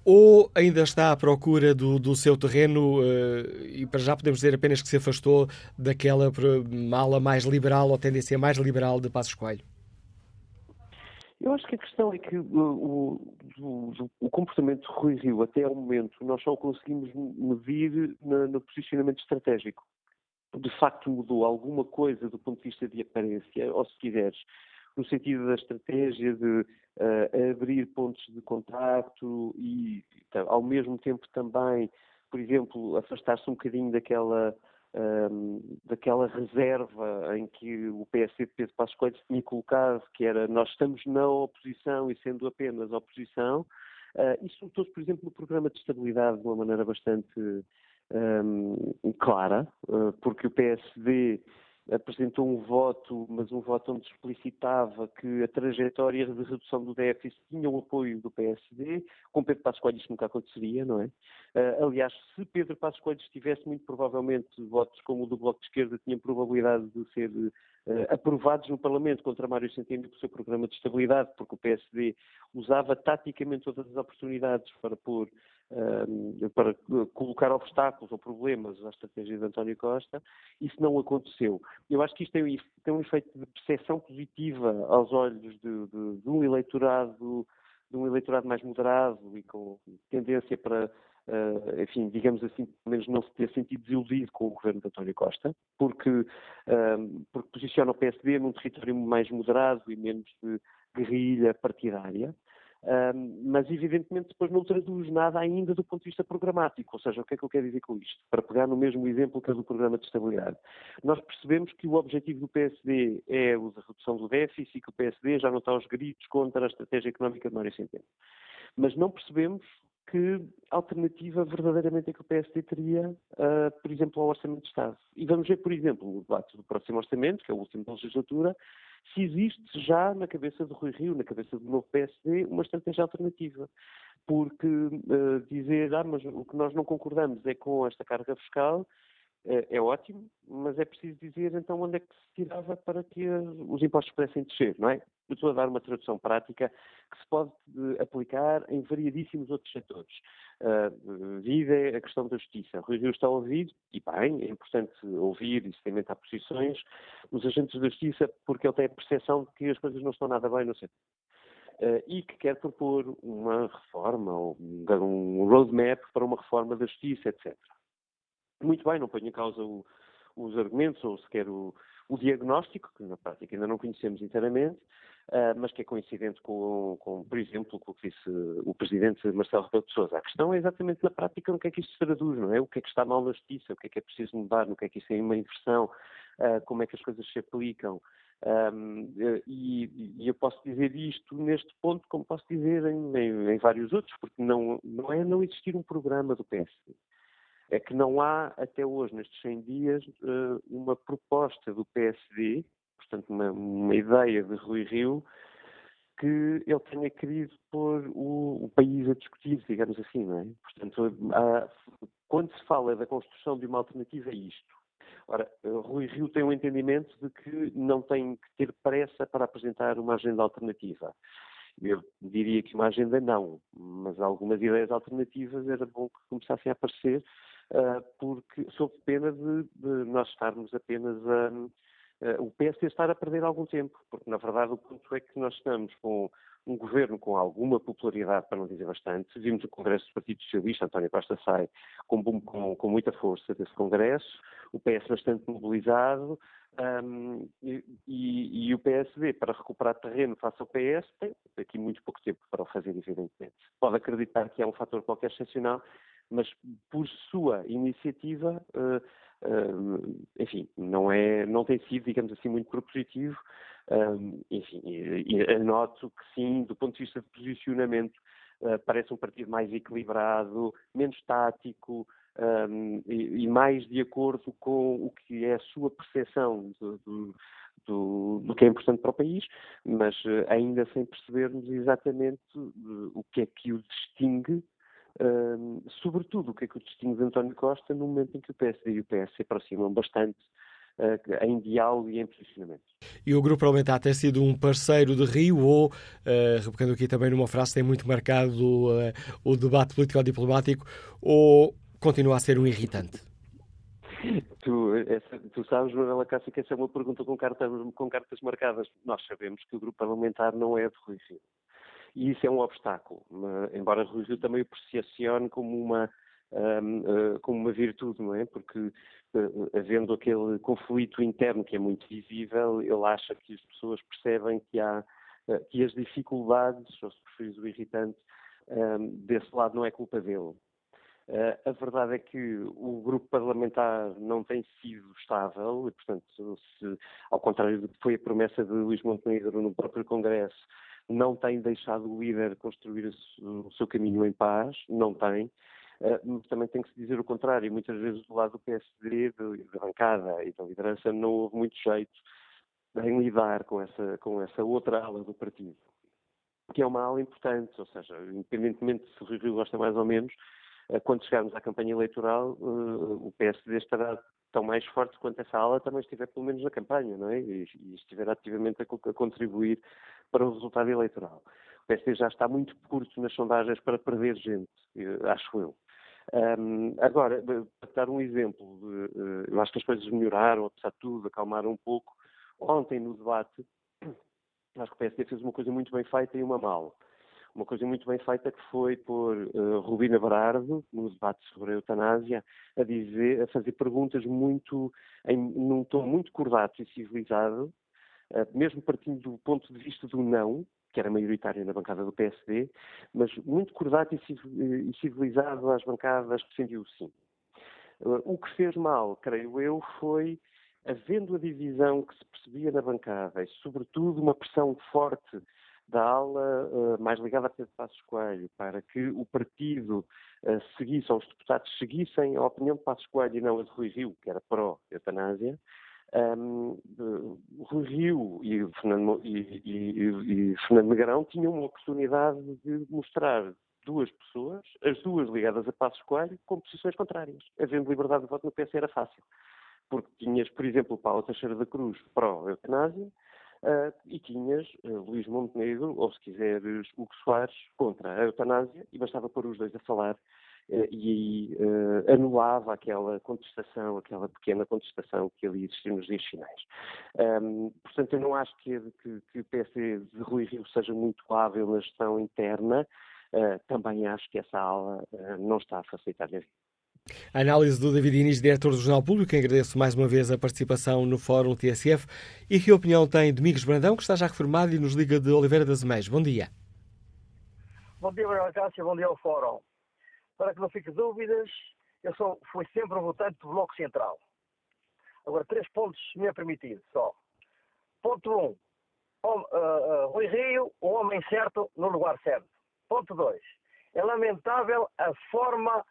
ou ainda está à procura do, do seu terreno uh, e para já podemos dizer apenas que se afastou daquela mala mais liberal ou tendência mais liberal de Passos Coelho? Eu acho que a questão é que o, o, o, comportamento de Rui Rio até ao momento nós só o conseguimos medir no, no posicionamento estratégico. De facto mudou alguma coisa do ponto de vista de aparência, ou se quiseres, no sentido da estratégia de uh, abrir pontos de contacto e, então, ao mesmo tempo, também, por exemplo, afastar-se um bocadinho daquela, um, daquela reserva em que o PSD de Passos Coelho se tinha colocado, que era nós estamos na oposição e sendo apenas oposição. Uh, isso notou por exemplo, no programa de estabilidade de uma maneira bastante um, clara, uh, porque o PSD apresentou um voto, mas um voto onde explicitava que a trajetória de redução do déficit tinha o apoio do PSD. Com Pedro Passos Coelho isso nunca aconteceria, não é? Uh, aliás, se Pedro Passos Coelho estivesse, muito provavelmente votos como o do Bloco de Esquerda tinham probabilidade de ser aprovados no Parlamento contra Mário Centeno o seu programa de estabilidade, porque o PSD usava taticamente todas as oportunidades para pôr para colocar obstáculos ou problemas à estratégia de António Costa, isso não aconteceu. Eu acho que isto tem, tem um efeito de percepção positiva aos olhos de, de, de, um eleitorado de um eleitorado mais moderado e com tendência para, uh, enfim, digamos assim, pelo menos não se ter sentido desiludido com o governo de António Costa, porque, uh, porque posiciona o PSD num território mais moderado e menos de guerrilha partidária mas evidentemente depois não traduz nada ainda do ponto de vista programático, ou seja, o que é que eu quero dizer com isto? Para pegar no mesmo exemplo que é do programa de estabilidade. Nós percebemos que o objetivo do PSD é a redução do déficit e que o PSD já não está aos gritos contra a estratégia económica de Mário Centeno. Mas não percebemos que alternativa verdadeiramente é que o PSD teria, uh, por exemplo, ao Orçamento de Estado. E vamos ver, por exemplo, no debate do próximo Orçamento, que é o último da legislatura, se existe já na cabeça do Rui Rio, na cabeça do novo PSD, uma estratégia alternativa. Porque uh, dizer, ah, mas o que nós não concordamos é com esta carga fiscal, é, é ótimo, mas é preciso dizer então onde é que se tirava para que os impostos pudessem descer, não é? Eu estou a dar uma tradução prática que se pode eh, aplicar em variadíssimos outros setores. Uh, vida a questão da justiça. Rui Rio está a ouvir, e bem, é importante ouvir e sedimentar posições, os agentes da justiça, porque ele tem a percepção de que as coisas não estão nada bem no setor. Uh, e que quer propor uma reforma, ou um roadmap para uma reforma da justiça, etc. Muito bem, não ponho em causa o, os argumentos ou sequer o, o, diagnóstico, que na prática ainda não conhecemos inteiramente, uh, mas que é coincidente com, com, por exemplo, com o que disse o Presidente Marcelo Rebelo de Sousa. A questão é exatamente na prática no que é que isto se traduz, não é? O que é que está mal na justiça, o que é que é preciso mudar, no que é que isso é uma inversão, uh, como é que as coisas se aplicam. Um, e, e, eu posso dizer isto neste ponto, como posso dizer em, em, em, vários outros, porque não, não é não existir um programa do PSD é que não há, até hoje, nestes 100 dias, eh, uma proposta do PSD, portanto, uma, uma ideia de Rui Rio, que ele tenha querido pôr o, o, país a discutir, digamos assim, não é? Portanto, há, quando se fala da construção de uma alternativa, é isto. Ora, Rui Rio tem um entendimento de que não tem que ter pressa para apresentar uma agenda alternativa. Eu diria que uma agenda não, mas algumas ideias alternativas era bom que começassem a aparecer porque sob pena de, de, nós estarmos apenas a, o PSD estar a perder algum tempo, porque na verdade o ponto é que nós estamos com um governo com alguma popularidade, para não dizer bastante. Vimos o Congresso do Partido Socialista, António Costa sai com, com, com muita força desse Congresso. o PS bastante mobilizado, um, e, e, o PSD, para recuperar terreno face ao PS, tem aqui muito pouco tempo para o fazer, evidentemente. Pode acreditar que é um fator qualquer excepcional, mas por sua iniciativa, uh, uh, enfim, não, é, não tem sido, digamos assim, muito propositivo. Um, enfim, anoto que sim, do ponto de vista de posicionamento, parece um partido mais equilibrado, menos tático, um, e, e, mais de acordo com o que é a sua percepção do, do, do, do que é importante para o país, mas ainda sem percebermos exatamente o que é que o distingue um, sobretudo o que é que o distingue de António Costa no momento em que o PSD e o PS se aproximam bastante uh, em diálogo e em posicionamento. E o Grupo Parlamentar tem sido um parceiro de Rio ou, uh, replicando aqui também numa frase, tem muito marcado uh, o debate político-diplomático ou continua a ser um irritante? Tu, essa, tu sabes, Manuela Cássio, que essa é uma pergunta com cartas, com cartas marcadas. Nós sabemos que o grupo parlamentar não é de Rui Rio. E isso é um obstáculo, embora Rui também o percepcione como uma, um, uh, como uma virtude, não é? Porque uh, havendo aquele conflito interno que é muito visível, ele acha que as pessoas percebem que há que as dificuldades, ou se preferires o irritante, um, desse lado não é culpa dele. A verdade é que o grupo parlamentar não tem sido estável e, portanto, se, ao contrário do que foi a promessa de Luís Montenegro no próprio Congresso, não tem deixado o líder construir o seu caminho em paz, não tem. Uh, também tem que se dizer o contrário. Muitas vezes do lado do PSD, da bancada e da liderança, não houve muito jeito em lidar com essa, com essa outra ala do partido, que é uma ala importante, ou seja, independentemente se o Rio gosta mais ou menos, eh, quando chegarmos à campanha eleitoral, eh, o PSD estará tão mais forte quanto essa ala também estiver pelo menos na campanha, não é? E, estiver ativamente a, contribuir para o resultado eleitoral. O PSD já está muito curto nas sondagens para perder gente, eh, acho eu. Um, agora, para dar um exemplo, eu acho que as coisas melhoraram, apesar de tudo, acalmaram um pouco. Ontem, no debate, acho que o PSD fez uma coisa muito bem feita e uma mal uma coisa muito bem feita que foi por uh, Rubina Berardo, no debate sobre a eutanásia, a dizer, a fazer perguntas muito, em, num tom muito cordato e civilizado, uh, mesmo partindo do ponto de vista do não, que era maioritário na bancada do PSD, mas muito cordato e civilizado às bancadas que defendiam o sim. Uh, o que fez mal, creio eu, foi havendo a divisão que se percebia na bancada e, sobretudo, uma pressão forte da ala uh, mais ligada a Pedro Passos Coelho, para que o partido uh, seguisse, ou os deputados seguissem a opinião de Passos Coelho e não a de Rui Rio, que era pró-eutanásia, um, ehm, Rui Rio e Fernando, e, e, e Fernando Negrão tinham uma oportunidade de mostrar duas pessoas, as duas ligadas a Passos Coelho, com posições contrárias. Havendo liberdade de voto no PS era fácil. Porque tinhas, por exemplo, Paulo Teixeira da Cruz pró-eutanásia Uh, e tinhas uh, Luís Montenegro, ou se quiseres, Hugo Soares, contra a eutanásia, e bastava pôr os dois a falar, uh, e aí anulava aquela contestação, aquela pequena contestação que ali existiu nos dias finais. Um, portanto, eu não acho que, que, que o PSD de Rui Rio seja muito hábil na gestão interna, também acho que essa ala não está a facilitar-lhe a vida. A análise do David Inês, diretor do Jornal Público, agradeço mais uma vez a participação no Fórum TSF. E que opinião tem Domingos Brandão, que está já reformado e nos liga de Oliveira das Meias? Bom dia. Bom dia, Manuel Cássio, bom dia ao Fórum. Para que não fique dúvidas, eu sou, fui sempre um votante do Bloco Central. Agora, três pontos me é permitido só. Ponto 1. Um, uh, uh, Rui Rio, o homem certo no lugar certo. Ponto 2. É lamentável a forma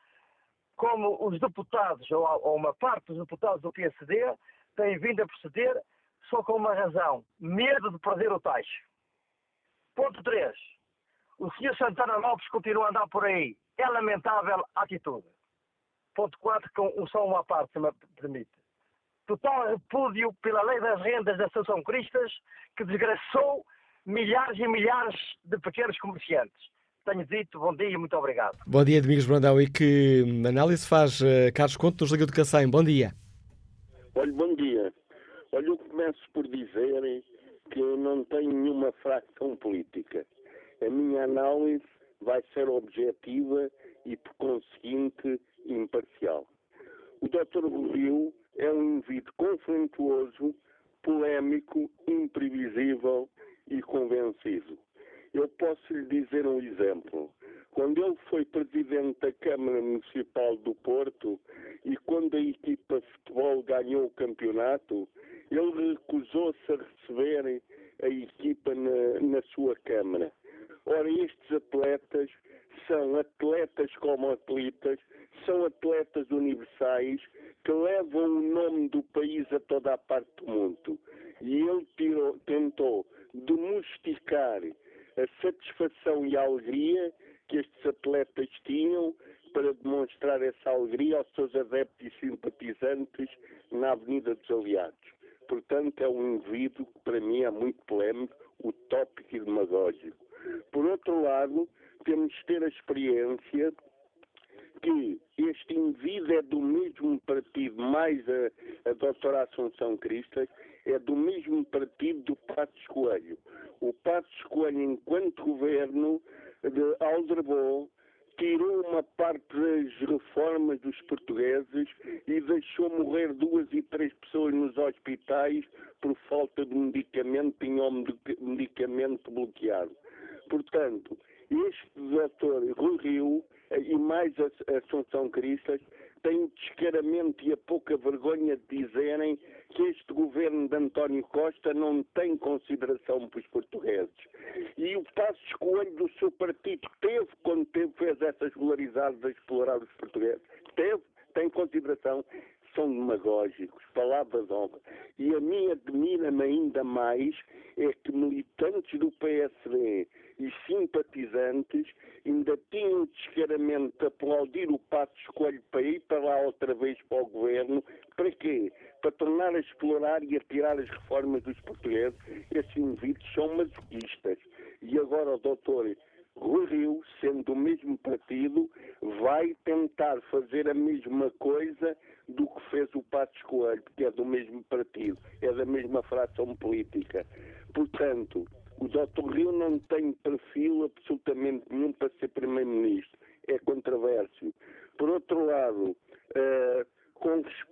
como os deputados, ou, ou uma parte dos deputados do PSD, têm vindo a proceder só com uma razão: medo de perder o taxa. Ponto 3. O Sr. Santana Lopes continua a andar por aí. É lamentável a atitude. Ponto 4, com só uma parte, se me permite. Total repúdio pela lei das rendas da Associação Cristas, que desgraçou milhares e milhares de pequenos comerciantes tenho dito. Bom dia e muito obrigado. Bom dia, Domingos Brandão. E que análise faz uh, Carlos Conto nos Liga do Cacém? Bom dia. Olha, bom dia. Olha, eu começo por dizer que eu não tenho nenhuma fração política. A minha análise vai ser objetiva e, por conseguinte, imparcial. O Dr. Borril é um indivíduo conflituoso, polémico, imprevisível e convencido. Eu posso lhe dizer um exemplo. Quando ele foi presidente da Câmara Municipal do Porto e quando a equipa de futebol ganhou o campeonato, ele recusou-se a receber a equipa na, na sua Câmara. Ora, estes atletas são atletas como atletas, são atletas universais que levam o nome do país a toda a parte do mundo. E ele tirou, tentou domesticar a satisfação e a alegria que estes atletas tinham para demonstrar essa alegria aos seus adeptos e simpatizantes na Avenida dos Aliados. Portanto, é um indivíduo que para mim é muito polémico, utópico e demagógico. Por outro lado, temos de ter a experiência que este indivíduo é do mesmo partido, mais a, a doutora Assunção Cristas, é do mesmo partido do Passos Coelho. O Passos Coelho, enquanto governo, de aldrabou, tirou uma parte das reformas dos portugueses e deixou morrer duas e três pessoas nos hospitais por falta de medicamento, tinham medicamento bloqueado. Portanto, este doutor Rui Rio e mais Assunção Cristas têm descaramento e a pouca vergonha de dizerem governo de António Costa não tem consideração para os portugueses. E o Passos Coelho do seu partido teve, quando teve, fez essas polarizadas a explorar os portugueses. Teve, tem consideração são demagógicos, palavras honra. E a mim admira-me ainda mais é que militantes do PSD e simpatizantes ainda tinham descaramento de aplaudir o Pato Escolho para ir para lá outra vez para o governo. Para quê? Tornar a explorar e a tirar as reformas dos portugueses. Esses indivíduos são masoquistas. E agora o doutor Rui Rio, sendo do mesmo partido, vai tentar fazer a mesma coisa do que fez o Passos Coelho, porque é do mesmo partido, é da mesma fração política. Portanto, o Dr. Rio não tem perfil absolutamente nenhum para ser Primeiro-Ministro. É controverso. Por outro lado,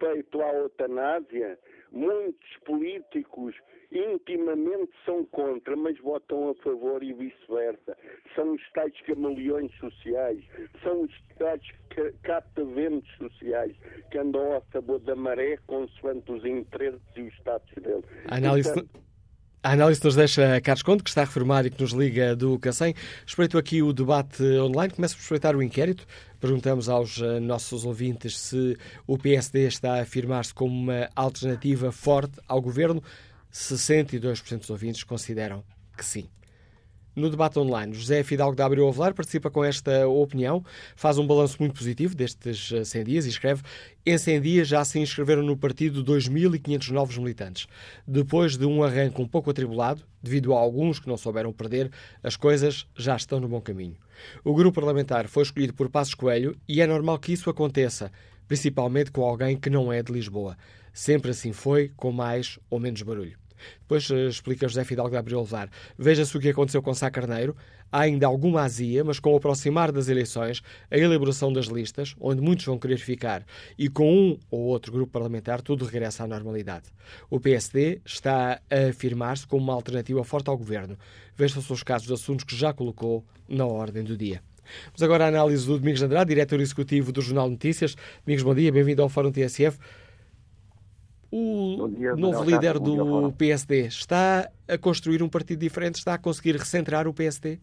respeito à eutanásia, muitos políticos intimamente são contra, mas votam a favor e vice-versa. São os tais camaleões sociais, são os tais cataventos sociais que andam ao sabor da maré consoante os interesses e os status dele. A análise, Portanto, a análise nos deixa Carlos Conde, que está reformado e que nos liga do Cacém. Espreito aqui o debate online. Começo por espreitar o inquérito. Perguntamos aos eh, nossos ouvintes se o PSD está a afirmar-se como uma alternativa forte ao governo. 62% dos ouvintes consideram que sim. No debate online, José Fidalgo da Abreu Avelar participa com esta opinião, faz um balanço muito positivo destes 100 eh, dias e escreve em 100 dias já se inscreveram no partido 2.500 novos militantes. Depois de um arranque um pouco atribulado, devido a alguns que não souberam perder, as coisas já estão no bom caminho. O grupo parlamentar foi escolhido por Passos Coelho e é normal que isso aconteça, principalmente com alguém que não é de Lisboa. Sempre assim foi, com mais ou menos barulho. Depois uh, explica José Fidalgo de Abril Levar. Veja-se o que aconteceu com Sá Carneiro. Há ainda alguma azia, mas com o aproximar das eleições, a elaboração das listas, onde muitos vão querer ficar, e com um ou outro grupo parlamentar, tudo regressa à normalidade. O PSD está a afirmar-se como uma alternativa forte ao governo. Vejam-se os casos de assuntos que já colocou na ordem do dia. Vamos agora à análise do Domingos Andrade, diretor executivo do Jornal Notícias. Domingos, bom dia, bem-vindo ao Fórum TSF. O dia, novo líder do PSD está a construir um partido diferente? Está a conseguir recentrar o PSD?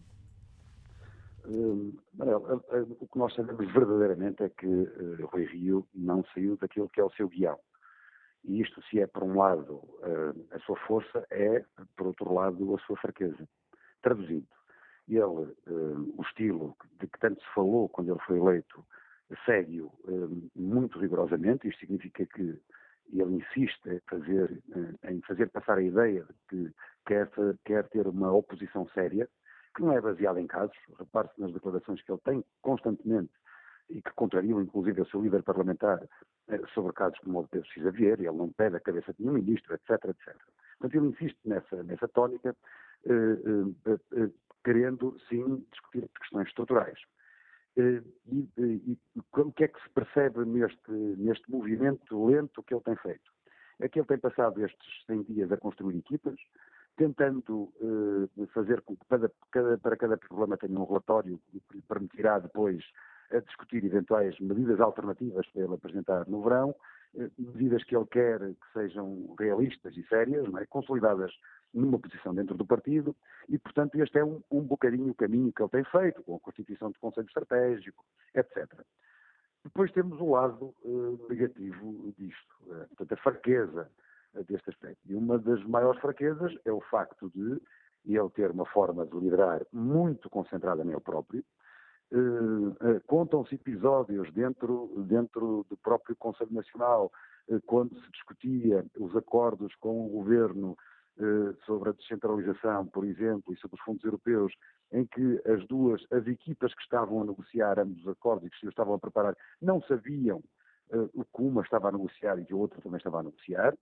Uh, Manuel, o que nós sabemos verdadeiramente é que uh, Rui Rio não saiu daquilo que é o seu guião. E isto, se é por um lado uh, a sua força, é por outro lado a sua fraqueza. Traduzido, ele, o estilo de que tanto se falou quando ele foi eleito, segue-o muito rigorosamente. Isto significa que e ele insiste em fazer, em fazer passar a ideia de que quer, quer ter uma oposição séria, que não é baseada em casos. Repare-se nas declarações que ele tem constantemente e que contrariam inclusive o seu líder parlamentar eh, sobre casos como o de Pedro Vieira, ele não pede a cabeça de nenhum ministro, etc, etc. Portanto, ele insiste nessa, nessa tónica, eh, eh, eh, querendo, sim, discutir questões estruturais. E, e, e, o que é que se percebe neste, neste movimento lento que ele tem feito? É que ele tem passado estes 100 dias a construir equipas, tentando uh, fazer com que para cada, para cada problema tenha um relatório que lhe permitirá depois a discutir eventuais medidas alternativas para ele apresentar no verão, medidas que ele quer que sejam realistas e sérias, é? consolidadas numa posição dentro do partido, e, portanto, este é um, um bocadinho o caminho que ele tem feito, com a constituição do Conselho Estratégico, etc. Depois temos o lado uh, negativo disto, uh, portanto, a fraqueza deste aspecto. E uma das maiores fraquezas é o facto de ele ter uma forma de liderar muito concentrada nele próprio. Uh, Contam-se episódios dentro, dentro do próprio Conselho Nacional, quando se discutia os acordos com o governo sobre a descentralização, por exemplo, e sobre os fundos europeus, em que as duas, as equipas que estavam a negociar ambos os acordos e que se estavam a preparar, não sabiam o que uma estava a negociar e que a outra também estava a negociar.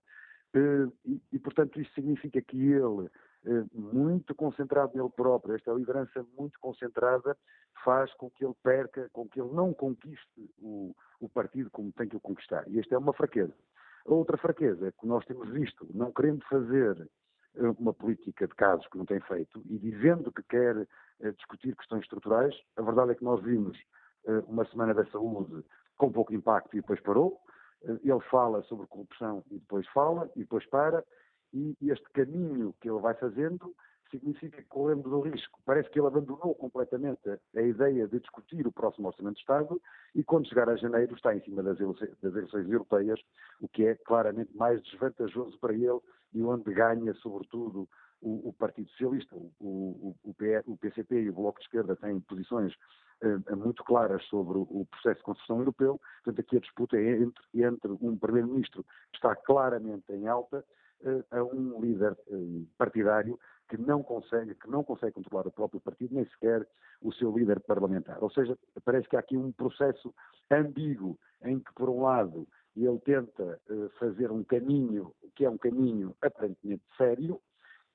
Eh, e, e, portanto, isso significa que ele, eh, muito concentrado nele próprio, esta liderança muito concentrada, faz com que ele perca, com que ele não conquiste o, o partido como tem que o conquistar. E esta é uma fraqueza. A outra fraqueza é que nós temos visto, não querendo fazer eh, uma política de casos que não tem feito e dizendo que quer discutir questões estruturais, a verdade é que nós vimos uma semana da saúde com pouco impacto e depois parou, ele fala sobre corrupção e depois fala e depois para, e este caminho que ele vai fazendo significa que corremos o risco. Parece que ele abandonou completamente a ideia de discutir o próximo Orçamento de Estado e quando chegar a janeiro está em cima das eleições europeias, o que é claramente mais desvantajoso para ele e onde ganha, sobretudo, o, o Partido Socialista, o, o, o, PCP e o Bloco de Esquerda têm posições uh, muito claras sobre o processo de construção europeu. Portanto, aqui a disputa é entre, entre um Primeiro-Ministro que está claramente em alta uh, a um líder uh, partidário que não consegue, que não consegue controlar o próprio partido, nem sequer o seu líder parlamentar. Ou seja, parece que há aqui um processo ambíguo em que, por um lado, ele tenta fazer um caminho que é um caminho aparentemente sério,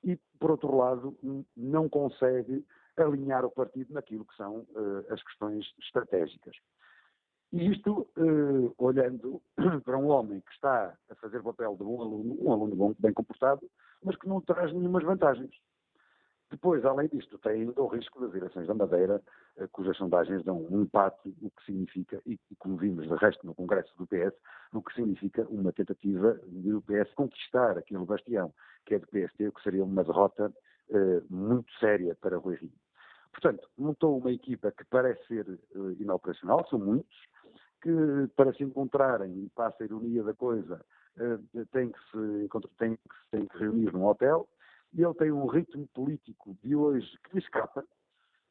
e, por outro lado, não consegue alinhar o partido naquilo que são uh, as questões estratégicas. E isto, uh, olhando para um homem que está a fazer o papel de um aluno, um aluno bom, bem comportado, mas que não traz nenhumas vantagens. Depois, além disto, tem ainda o risco das eleições da Madeira, eh, cujas sondagens dão um empate, o que significa, e como vimos de resto no Congresso do PS, o que significa uma tentativa de o PS conquistar aquele bastião, que é do PST, o que seria uma derrota uh, muito séria para Rui Rio. Portanto, montou uma equipa que parece ser uh, inoperacional, são muitos, que para se encontrarem, e passa a ironia da coisa, uh, têm, que se, que, têm que reunir num hotel, e ele tem um ritmo político de hoje que lhe escapa.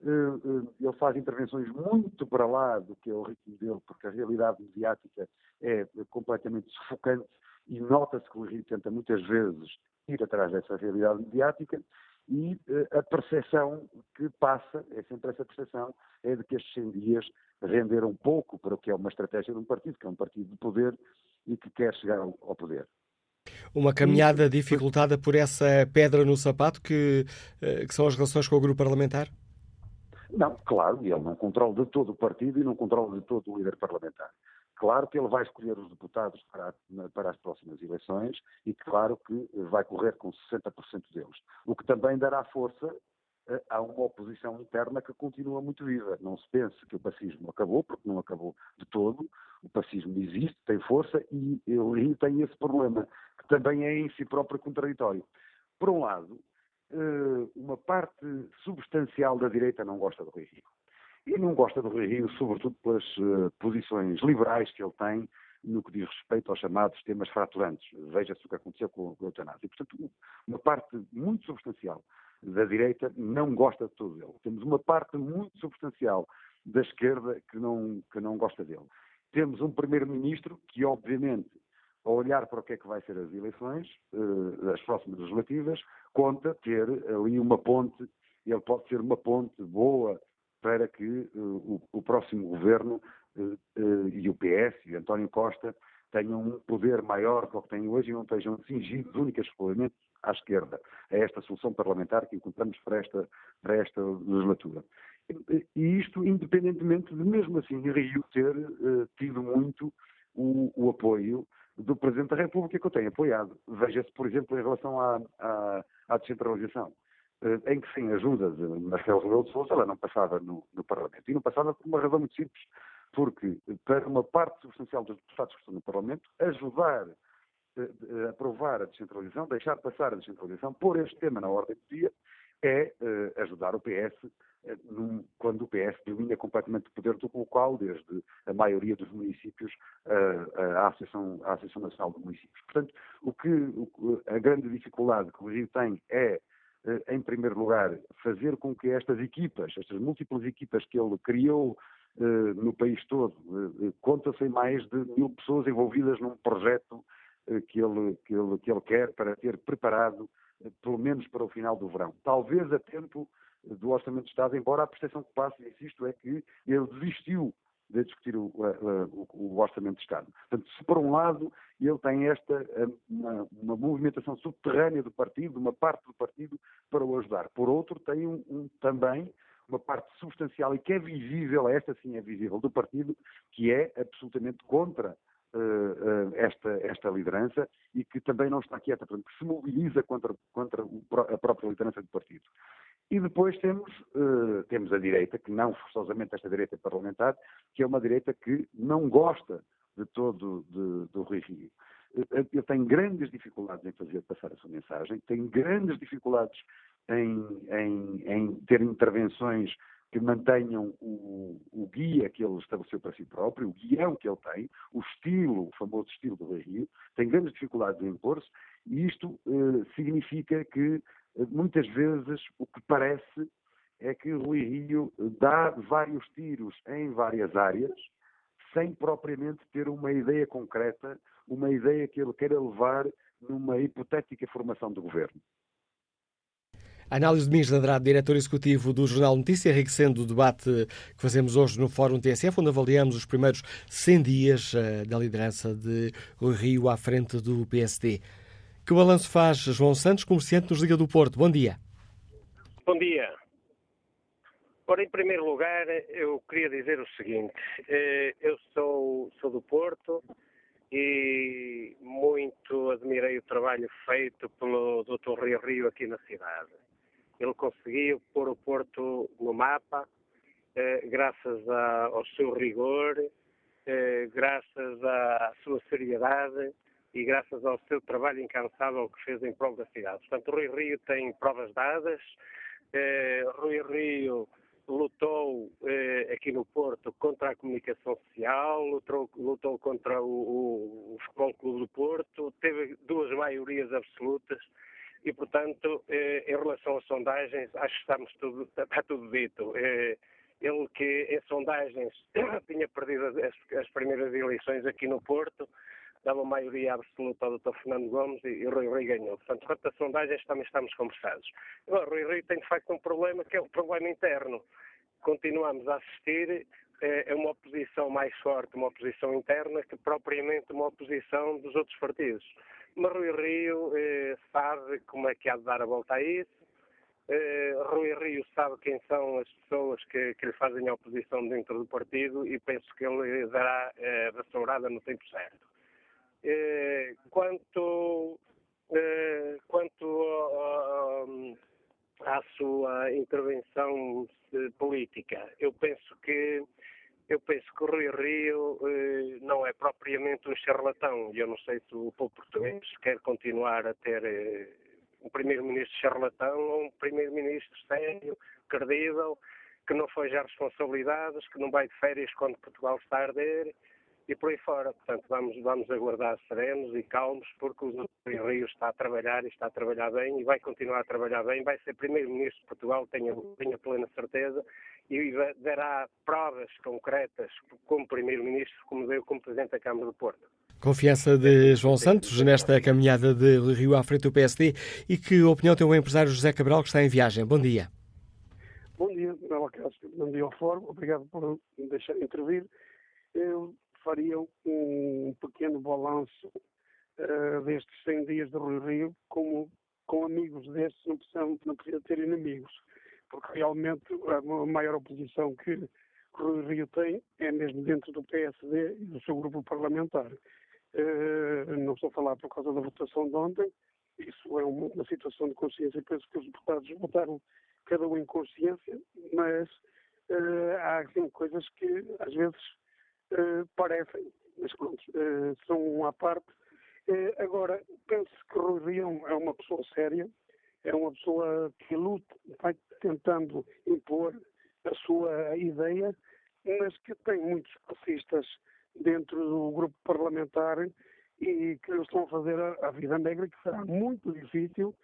Eh, eh, ele faz intervenções muito para lá do que é o ritmo dele, porque a realidade mediática é completamente sufocante e nota-se que o Rio tenta muitas vezes ir atrás dessa realidade mediática e eh, a percepção que passa, é sempre essa percepção, é de que estes 100 dias renderam pouco para o que é uma estratégia de um partido, que é um partido de poder e que quer chegar ao, poder. Uma caminhada dificultada por essa pedra no sapato que, eh, que são as relações com o grupo parlamentar? Não, claro, e ele não controla de todo o partido e não controla de todo o líder parlamentar. Claro que ele vai escolher os deputados para, para, as próximas eleições e claro que vai correr com 60% deles. O que também dará força há uma oposição interna que continua muito viva. Não se pense que o pacismo acabou, porque não acabou de todo. O pacismo existe, tem força e ele tem esse problema, que também é em si próprio contraditório. Por um lado, eh, uma parte substancial da direita não gosta do Rui Rio. E não gosta do Rui Rio, sobretudo pelas eh, posições liberais que ele tem no que diz respeito aos chamados temas fraturantes. Veja-se o que aconteceu com o eutanásia. Portanto, uma parte muito substancial da direita não gosta de todo ele. Temos uma parte muito substancial da esquerda que não, que não gosta dele. Temos um primeiro-ministro que, obviamente, ao olhar para o que é que vai ser as eleições, uh, as próximas legislativas, conta ter ali uma ponte, ele pode ser uma ponte boa para que uh, o, o, próximo governo uh, e o PS e António Costa tenham um poder maior do que têm hoje e não estejam cingidos única exclusivamente à esquerda. É esta solução parlamentar que encontramos para esta, para esta legislatura. E isto independentemente de, mesmo assim, Rio ter tido muito o, o, apoio do Presidente da República, que eu tenho apoiado. Veja-se, por exemplo, em relação à, à, à descentralização, em que sem ajuda de Marcelo Rebelo de Sousa, ela não passava no, no, Parlamento. E não passava por uma razão muito simples, porque para uma parte substancial dos deputados que estão no Parlamento, ajudar uh, aprovar a descentralização, deixar passar a descentralização, pôr este tema na ordem do dia, é ajudar o PS eh, quando o PS domina completamente o poder do local, desde a maioria dos municípios à Associação, à Associação Nacional de Municípios. Portanto, o que, a grande dificuldade que o Rio tem é, eh, em primeiro lugar, fazer com que estas equipas, estas múltiplas equipas que ele criou eh, no país todo, conta-se mais de mil pessoas envolvidas num projeto que ele, que, ele, que ele quer para ter preparado, pelo menos para o final do verão. Talvez a tempo do Orçamento de Estado, embora a percepção que passa, insisto, é que ele desistiu de discutir o, o, o, Orçamento de Estado. Portanto, se por um lado ele tem esta uma, uma, movimentação subterrânea do partido, uma parte do partido, para o ajudar. Por outro, tem um, um, também uma parte substancial e que é visível, esta sim é visível, do partido, que é absolutamente contra uh, uh, esta, esta liderança e que também não está quieta, portanto, que se mobiliza contra, contra a própria liderança do partido. E depois temos, uh, temos a direita, que não forçosamente esta direita parlamentar, que é uma direita que não gosta de todo de, do Rui Rio. Ele tem grandes dificuldades em fazer passar a sua mensagem, tem grandes dificuldades em, em, em ter intervenções que mantenham o, o, guia que ele estabeleceu para si próprio, o guião que ele tem, o estilo, o famoso estilo do Rui Rio, tem grandes dificuldades em impor-se, e isto eh, significa que muitas vezes o que parece é que Rui Rio dá vários tiros em várias áreas, sem propriamente ter uma ideia concreta, uma ideia que ele queira levar numa hipotética formação do governo. Análise de Mins de Andrade, diretor executivo do Jornal Notícia, enriquecendo o debate que fazemos hoje no Fórum TSF, onde avaliamos os primeiros 100 dias uh, da liderança de Rio à frente do PSD. Que balanço faz João Santos, comerciante nos Liga do Porto? Bom dia. Bom dia. Ora, em primeiro lugar, eu queria dizer o seguinte: eh, eu sou, sou do Porto e muito admirei o trabalho feito pelo Dr. Rio Rio aqui na cidade. Ele conseguiu pôr o Porto no mapa, eh, graças ao seu rigor, eh, graças à sua seriedade e graças ao seu trabalho incansável que fez em prol da cidade. Portanto, Rui Rio tem provas dadas. Eh, Rui Rio lutou eh, aqui no Porto contra a comunicação social, lutou, lutou contra o, o, o Futebol Clube do Porto, teve duas maiorias absolutas e, portanto, eh, em relação às sondagens, acho que estamos tudo, está tudo dito. Eh, ele que em sondagens tinha perdido as, as primeiras eleições aqui no Porto, dava maioria absoluta ao Dr. Fernando Gomes e, e Rui Rui ganhou. Portanto, quanto a sondagens também estamos conversados. Agora, Rui Rui tem de facto um problema que é o problema interno. Continuamos a assistir é, uma oposição mais forte, uma oposição interna, que propriamente uma oposição dos outros partidos. Mas Rui Rio eh, sabe como é que há de dar a volta a isso. Eh, Rui Rio sabe quem são as pessoas que, que lhe fazem a oposição dentro do partido e penso que ele dará eh, a no tempo certo. Eh, quanto eh, quanto à sua intervenção eh, política, eu penso que eu penso que o Rui Rio eh, não é propriamente um charlatão. Eu não sei se o povo português quer continuar a ter eh, um primeiro-ministro charlatão ou um primeiro-ministro sério, credível, que não foge às responsabilidades, que não vai de férias quando Portugal está a arder e por aí fora. Portanto, vamos, vamos aguardar serenos e calmos, porque o Dr. Rio está a trabalhar e está a trabalhar bem e vai continuar a trabalhar bem. Vai ser Primeiro-Ministro de Portugal, tenho, tenho plena certeza, e dará provas concretas como Primeiro-Ministro, como deu como Presidente da Câmara do Porto. Confiança de João Santos nesta caminhada de Rio à frente do PSD e que opinião tem o empresário José Cabral que está em viagem. Bom dia. Bom dia, Manuel Cássio. Bom dia ao Fórum. Obrigado por me deixar intervir. Eu faria um pequeno balanço uh, destes 100 dias de Rui Rio, como com amigos destes não, precisam, não precisa ter inimigos. porque realmente a maior oposição que Rui Rio tem é mesmo dentro do PSD e do seu grupo parlamentar. Uh, não estou a falar por causa da votação de ontem, isso é uma, uma situação de consciência, penso que os deputados votaram cada um em consciência, mas uh, há assim, coisas que às vezes uh, parecem, mas pronto, são à parte. agora, penso que Rui Rio é uma pessoa séria, é uma pessoa que luta, vai tentando impor a sua ideia, mas que tem muitos passistas dentro do grupo parlamentar e que estão a fazer a, a, vida negra, que será muito difícil,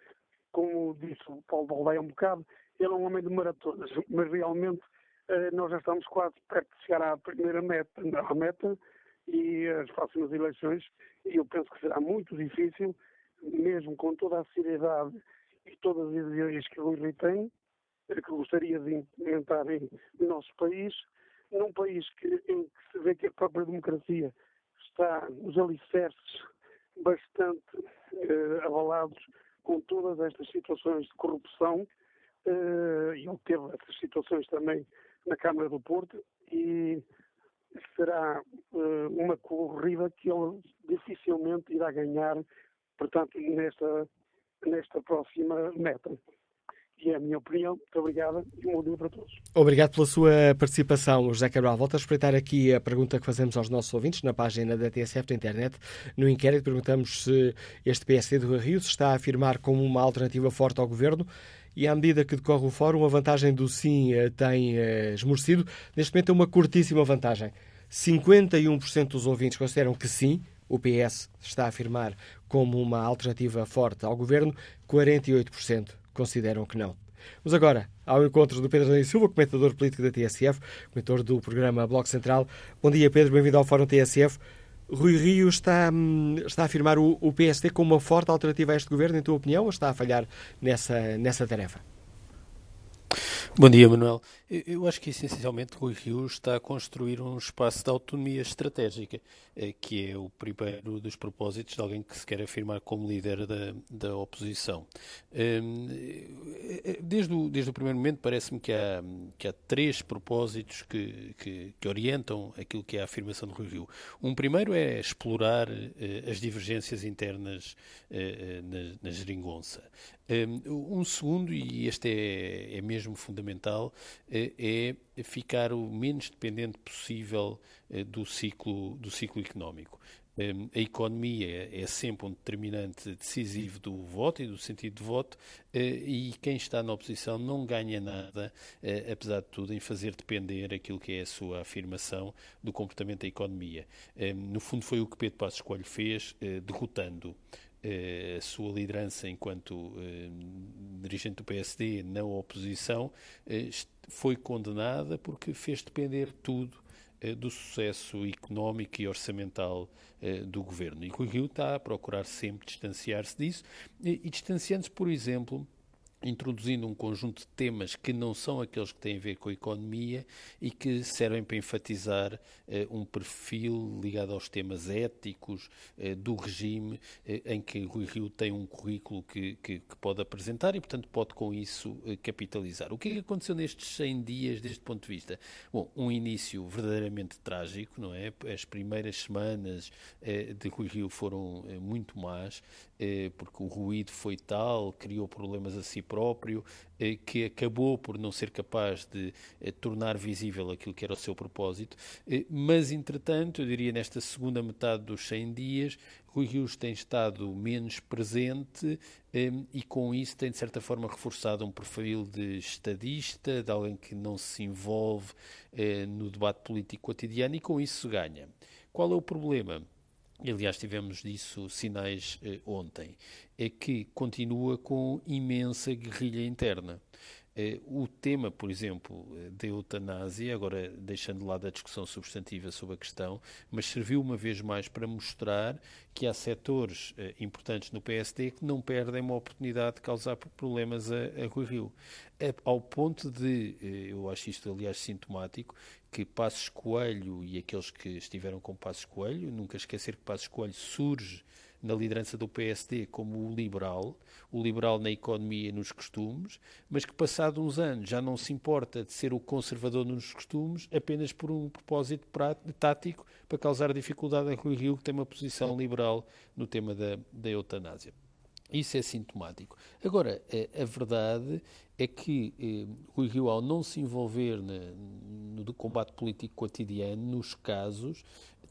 como disse o Paulo Baldeia um bocado, ele é um homem de maratonas, mas realmente eh, nós já estamos quase perto de chegar à primeira meta, à meta e as próximas eleições, e eu penso que será muito difícil, mesmo com toda a seriedade e todas as ideias que o Rui tem, que gostaria de implementar em, no nosso país, num país que, em que se vê que a própria democracia está nos alicerces bastante eh, abalados com todas estas situações de corrupção, eh, e ele teve essas situações também na Câmara do Porto, e será eh, uma corrida que ele dificilmente irá ganhar, portanto, nesta, nesta próxima meta e é a minha opinião. Muito obrigada e um bom dia para todos. Obrigado pela sua participação, José Cabral. Volto a espreitar aqui a pergunta que fazemos aos nossos ouvintes na página da TSF da internet. No inquérito perguntamos se este PSD do Rio se está a afirmar como uma alternativa forte ao governo e à medida que decorre o fórum, a vantagem do sim eh, tem eh, esmorecido. Neste momento é uma curtíssima vantagem. 51% dos ouvintes consideram que sim, o PS está a afirmar como uma alternativa forte ao governo, 48% consideram que não. Vamos agora ao encontro do Pedro Daniel Silva, comentador político da TSF, comentador do programa Bloco Central. Bom dia, Pedro, bem-vindo ao Fórum TSF. Rui Rio está, hum, está a afirmar o, o PSD como uma forte alternativa a este governo, em tua opinião, ou está a falhar nessa, nessa tarefa? Bom dia, Manuel. Eu acho que essencialmente Rui Rio está a construir um espaço de autonomia estratégica, eh, que é o primeiro dos propósitos de alguém que se quer afirmar como líder da, da oposição. Ehm, eh, desde o, desde o primeiro momento parece-me que há, que há três propósitos que, que, que, orientam aquilo que é a afirmação Rui Rio. Um primeiro é explorar eh, as divergências internas na, na geringonça. Ehm, um segundo, e este é, é mesmo fundamental, é ficar o menos dependente possível eh, do ciclo, do ciclo económico. Ehm, a economia é sempre um determinante decisivo do voto e do sentido de voto, eh, e quem está na oposição não ganha nada, eh, apesar de tudo, em fazer depender aquilo que é a sua afirmação do comportamento da economia. Ehm, no fundo, foi o que Pedro Passos Coelho fez, derrotando a sua liderança enquanto dirigente do PSD na oposição, foi condenada porque fez depender tudo eh, do sucesso económico e orçamental eh, do governo. E o Rio está a procurar sempre distanciar-se disso e distanciando-se, por exemplo, introduzindo um conjunto de temas que não são aqueles que têm a ver com a economia e que servem para enfatizar uh, um perfil ligado aos temas éticos uh, do regime, uh, em que Rui Rio tem um currículo que, que, que, pode apresentar e, portanto, pode com isso capitalizar. O que é que aconteceu nestes 100 dias deste ponto de vista? Bom, um início verdadeiramente trágico, não é? As primeiras semanas de Rui Rio foram muito más, porque o ruído foi tal, criou problemas a si próprio, eh, que acabou por não ser capaz de eh, tornar visível aquilo que era o seu propósito, eh, mas entretanto, eu diria nesta segunda metade dos 100 dias, Rui Rios tem estado menos presente e com isso tem de certa forma reforçado um perfil de estadista, de alguém que não se envolve no debate político cotidiano e com isso ganha. Qual é o problema? Aliás tivemos disso sinais eh, ontem, é que continua com imensa guerrilha interna. Eh, o tema, por exemplo, eh, da eutanásia, agora deixando de lado a discussão substantiva sobre a questão, mas serviu uma vez mais para mostrar que há setores eh, importantes no PSD que não perdem uma oportunidade de causar problemas a, a Rui Rio. É, ao ponto de, eu acho isto aliás sintomático, que Passos Coelho e aqueles que estiveram com Passos Coelho, nunca esquecer que Passos Coelho surge na liderança do PSD como o liberal, o liberal na economia e nos costumes, mas que passado uns anos já não se importa de ser o conservador nos costumes apenas por um propósito tático para causar dificuldade a Rui Rio, que tem uma posição liberal no tema da, da eutanásia. Isso é sintomático. Agora, a, verdade é que eh, Rui Rio, ao não se envolver na, no combate político cotidiano, nos casos,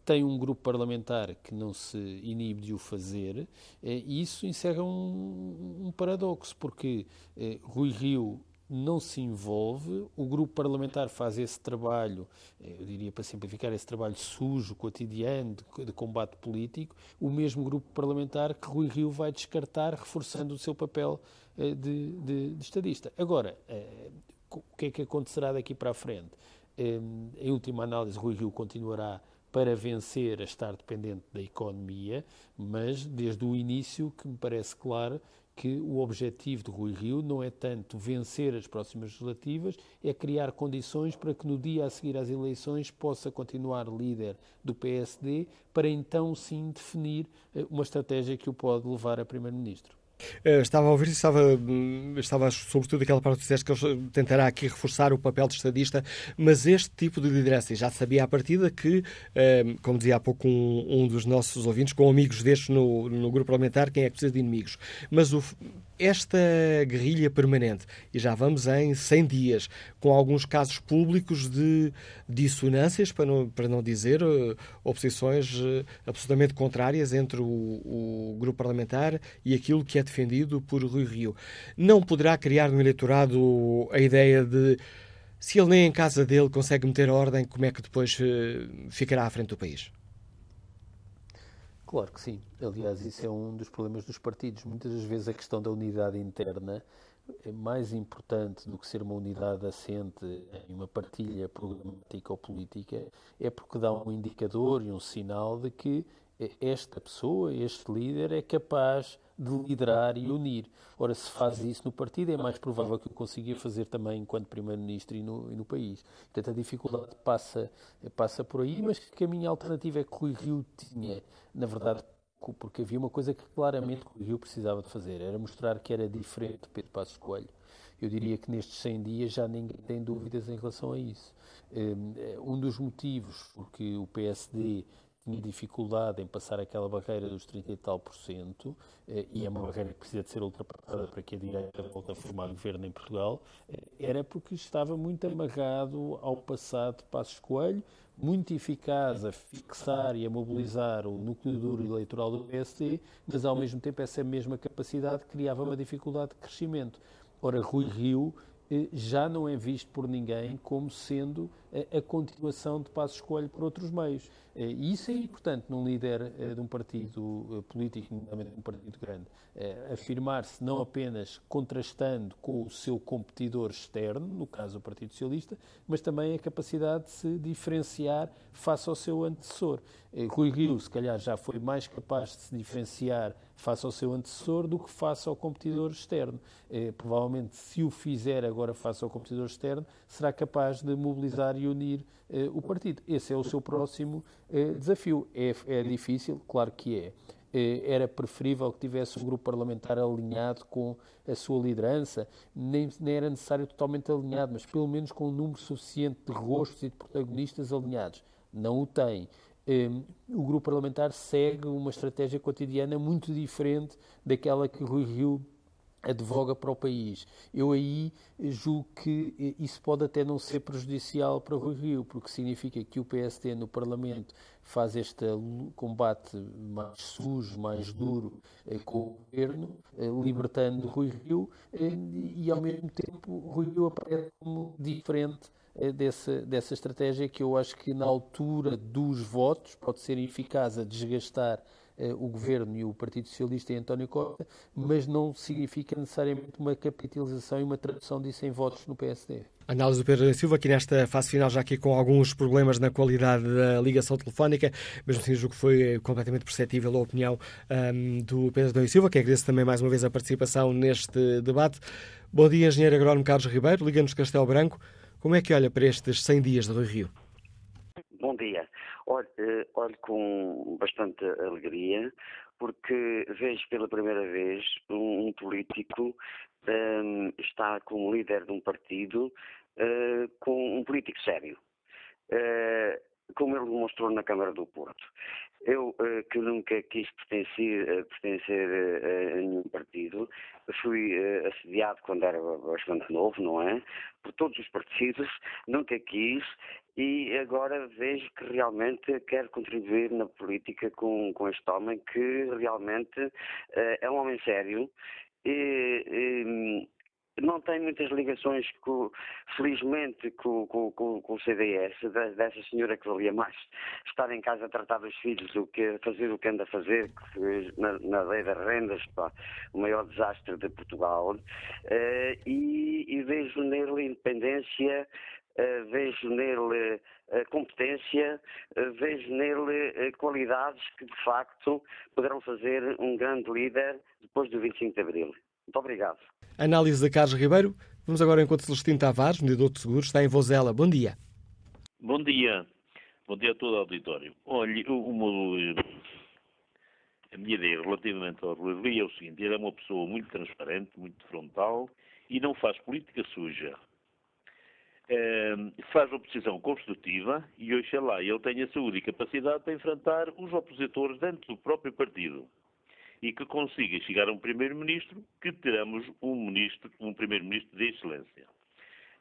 tem um grupo parlamentar que não se inibe de o fazer, eh, e isso encerra um, um paradoxo, porque eh, Rui Rio não se envolve, o grupo parlamentar faz esse trabalho, eh, eu diria para simplificar, esse trabalho sujo, cotidiano, de, de, combate político, o mesmo grupo parlamentar que Rui Rio vai descartar, reforçando o seu papel eh, de, de, de estadista. Agora, eh, o que é que acontecerá daqui para a frente? Em última análise, Rui Rio continuará para vencer a estar dependente da economia, mas desde o início que me parece claro que o objetivo de Rui Rio não é tanto vencer as próximas legislativas, é criar condições para que no dia a seguir às eleições possa continuar líder do PSD, para então sim definir eh, uma estratégia que o pode levar a primeiro-ministro. Eh, estava a ouvir, estava, hum, estava sobretudo aquela parte que disseste que ele tentará aqui reforçar o papel de estadista, mas este tipo de liderança, já sabia à partida que, hum, como dizia há pouco um, um dos nossos ouvintes, com amigos destes no, no grupo parlamentar, quem é que precisa de inimigos? Mas o, esta guerrilha permanente, e já vamos em 100 dias, com alguns casos públicos de dissonâncias, para não, para não dizer uh, oposições absolutamente contrárias entre o, o, grupo parlamentar e aquilo que é defendido por Rui Rio, não poderá criar no eleitorado a ideia de se ele nem em casa dele consegue meter ordem, como é que depois uh, ficará à frente do país? Claro que sim. Aliás, isso é um dos problemas dos partidos. Muitas das vezes a questão da unidade interna é mais importante do que ser uma unidade assente em uma partilha programática ou política, é porque dá um indicador e um sinal de que esta pessoa, este líder, é capaz de liderar e unir. Ora, se faz isso no partido, é mais provável que o consiga fazer também enquanto Primeiro-Ministro e e no país. Portanto, a dificuldade passa, passa por aí, mas que a minha alternativa é que Rui Rio tinha, na verdade, porque havia uma coisa que claramente Rui Rio precisava de fazer, era mostrar que era diferente de Pedro Passos Coelho. Eu diria que nestes 100 dias já ninguém tem dúvidas em relação a isso. Hum, um dos motivos porque o PSD tinha dificuldade em passar aquela barreira dos 30 e tal por cento, eh, e é uma barreira que precisa de ser ultrapassada para que a direita volte a formar governo em Portugal, eh, era porque estava muito amarrado ao passado de Passos Coelho, muito eficaz a fixar e a mobilizar o núcleo duro eleitoral do PSD, mas ao mesmo tempo essa mesma capacidade criava uma dificuldade de crescimento. Ora, Rui Rio eh, já não é visto por ninguém como sendo a, continuação de Passos Coelho por outros meios. Eh, e isso é importante num líder eh, de um partido político, nomeadamente um partido grande, afirmar-se não apenas contrastando com o seu competidor externo, no caso o Partido Socialista, mas também a capacidade de se diferenciar face ao seu antecessor. Rui Rio, se calhar, já foi mais capaz de se diferenciar face ao seu antecessor do que face ao competidor externo. provavelmente, se o fizer agora face ao competidor externo, será capaz de mobilizar e unir eh, o partido. Esse é o seu próximo eh, desafio. É, é, difícil, claro que é. Eh, era preferível que tivesse um grupo parlamentar alinhado com a sua liderança, nem, nem era necessário totalmente alinhado, mas pelo menos com um número suficiente de rostos e de protagonistas alinhados. Não o tem o grupo parlamentar segue uma estratégia cotidiana muito diferente daquela que Rui Rio advoga para o país. Eu aí julgo que isso pode até não ser prejudicial para Rui Rio, porque significa que o PSD no Parlamento faz este combate mais sujo, mais duro eh, com o governo, eh, libertando Rui Rio, eh, e ao mesmo tempo Rui Rio aparece como diferente dessa, dessa estratégia que eu acho que na altura dos votos pode ser eficaz a desgastar eh, o Governo e o Partido Socialista e António Costa, mas não significa necessariamente uma capitalização e uma tradução disso em votos no PSD. Análise do Pedro Silva, aqui nesta fase final, já aqui com alguns problemas na qualidade da ligação telefónica, mesmo assim julgo que foi completamente perceptível a opinião um, do Pedro Silva, que agradeço também mais uma vez a participação neste debate. Bom dia, Engenheiro Agrónomo Carlos Ribeiro, Liga-nos Castelo Branco. Como é que olha para estes 100 dias de Rio Rio? Eh, olho com bastante alegria porque vejo pela primeira vez um, um político um, está como líder de um partido uh, com um político sério. Uh, como ele demonstrou na Câmara do Porto. Eu, uh, que nunca quis pertencer, pertencer a nenhum partido, fui assediado quando era bastante novo, não é? Por todos os partidos, nunca quis e agora vejo que realmente quero contribuir na política com, com este homem que realmente é um homem sério e, e não tem muitas ligações, com, felizmente, com, com, com, o CDS, dessa senhora que valia mais estar em casa a tratar dos filhos do que fazer o que anda a fazer na, na lei das rendas, pá, o maior desastre de Portugal. Uh, e, e vejo nele independência, eh, vejo nele eh, competência, eh, vejo nele qualidades que de facto poderão fazer um grande líder depois do 25 de Abril. Muito obrigado. Análise de Carlos Ribeiro. Vamos agora enquanto Celestino Tavares, mediador de seguros, está em Vozela. Bom dia. Bom dia. Bom dia a todo o auditório. Olhe, o, a minha ideia relativamente ao Rui Rio é o seguinte, ele é uma pessoa muito transparente, muito frontal e não faz política suja. Ehm, faz oposição construtiva e, oxalá, ele tenha saúde e capacidade para enfrentar os opositores dentro do próprio partido e que consiga chegar a um primeiro-ministro que teremos um, um primeiro-ministro de excelência.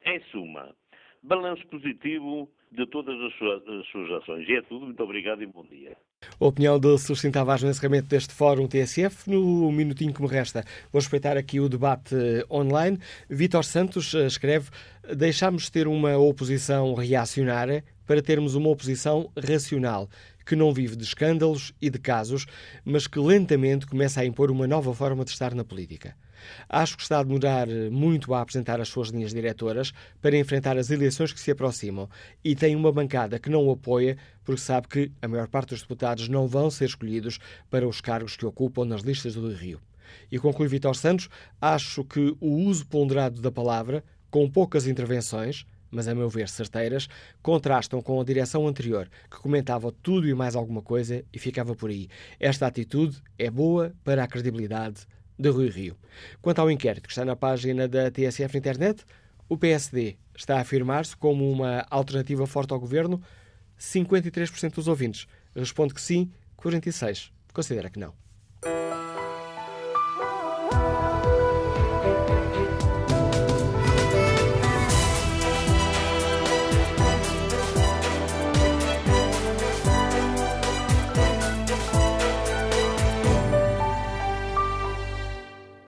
Em suma, balanço positivo de todas as suas, as suas ações. E é tudo. Muito obrigado e bom dia. A opinião de Celestino Tavares no encerramento deste Fórum TSF. No minutinho que me resta, vou respeitar aqui o debate eh, online. Vítor Santos eh, escreve: Deixámos de ter uma oposição reacionária para termos uma oposição racional, que não vive de escândalos e de casos, mas que lentamente começa a impor uma nova forma de estar na política. Acho que está a demorar muito a apresentar as suas linhas diretoras para enfrentar as eleições que se aproximam e tem uma bancada que não o apoia porque sabe que a maior parte dos deputados não vão ser escolhidos para os cargos que ocupam nas listas do Rio. E conclui Vitor Santos, acho que o uso ponderado da palavra, com poucas intervenções, mas a meu ver certeiras, contrastam com a direção anterior, que comentava tudo e mais alguma coisa e ficava por aí. Esta atitude é boa para a credibilidade de Rui Rio. Quanto ao inquérito que está na página da TSF na internet, o PSD está a afirmar-se como uma alternativa forte ao governo. 53% dos ouvintes responde que sim, 46% considera que não.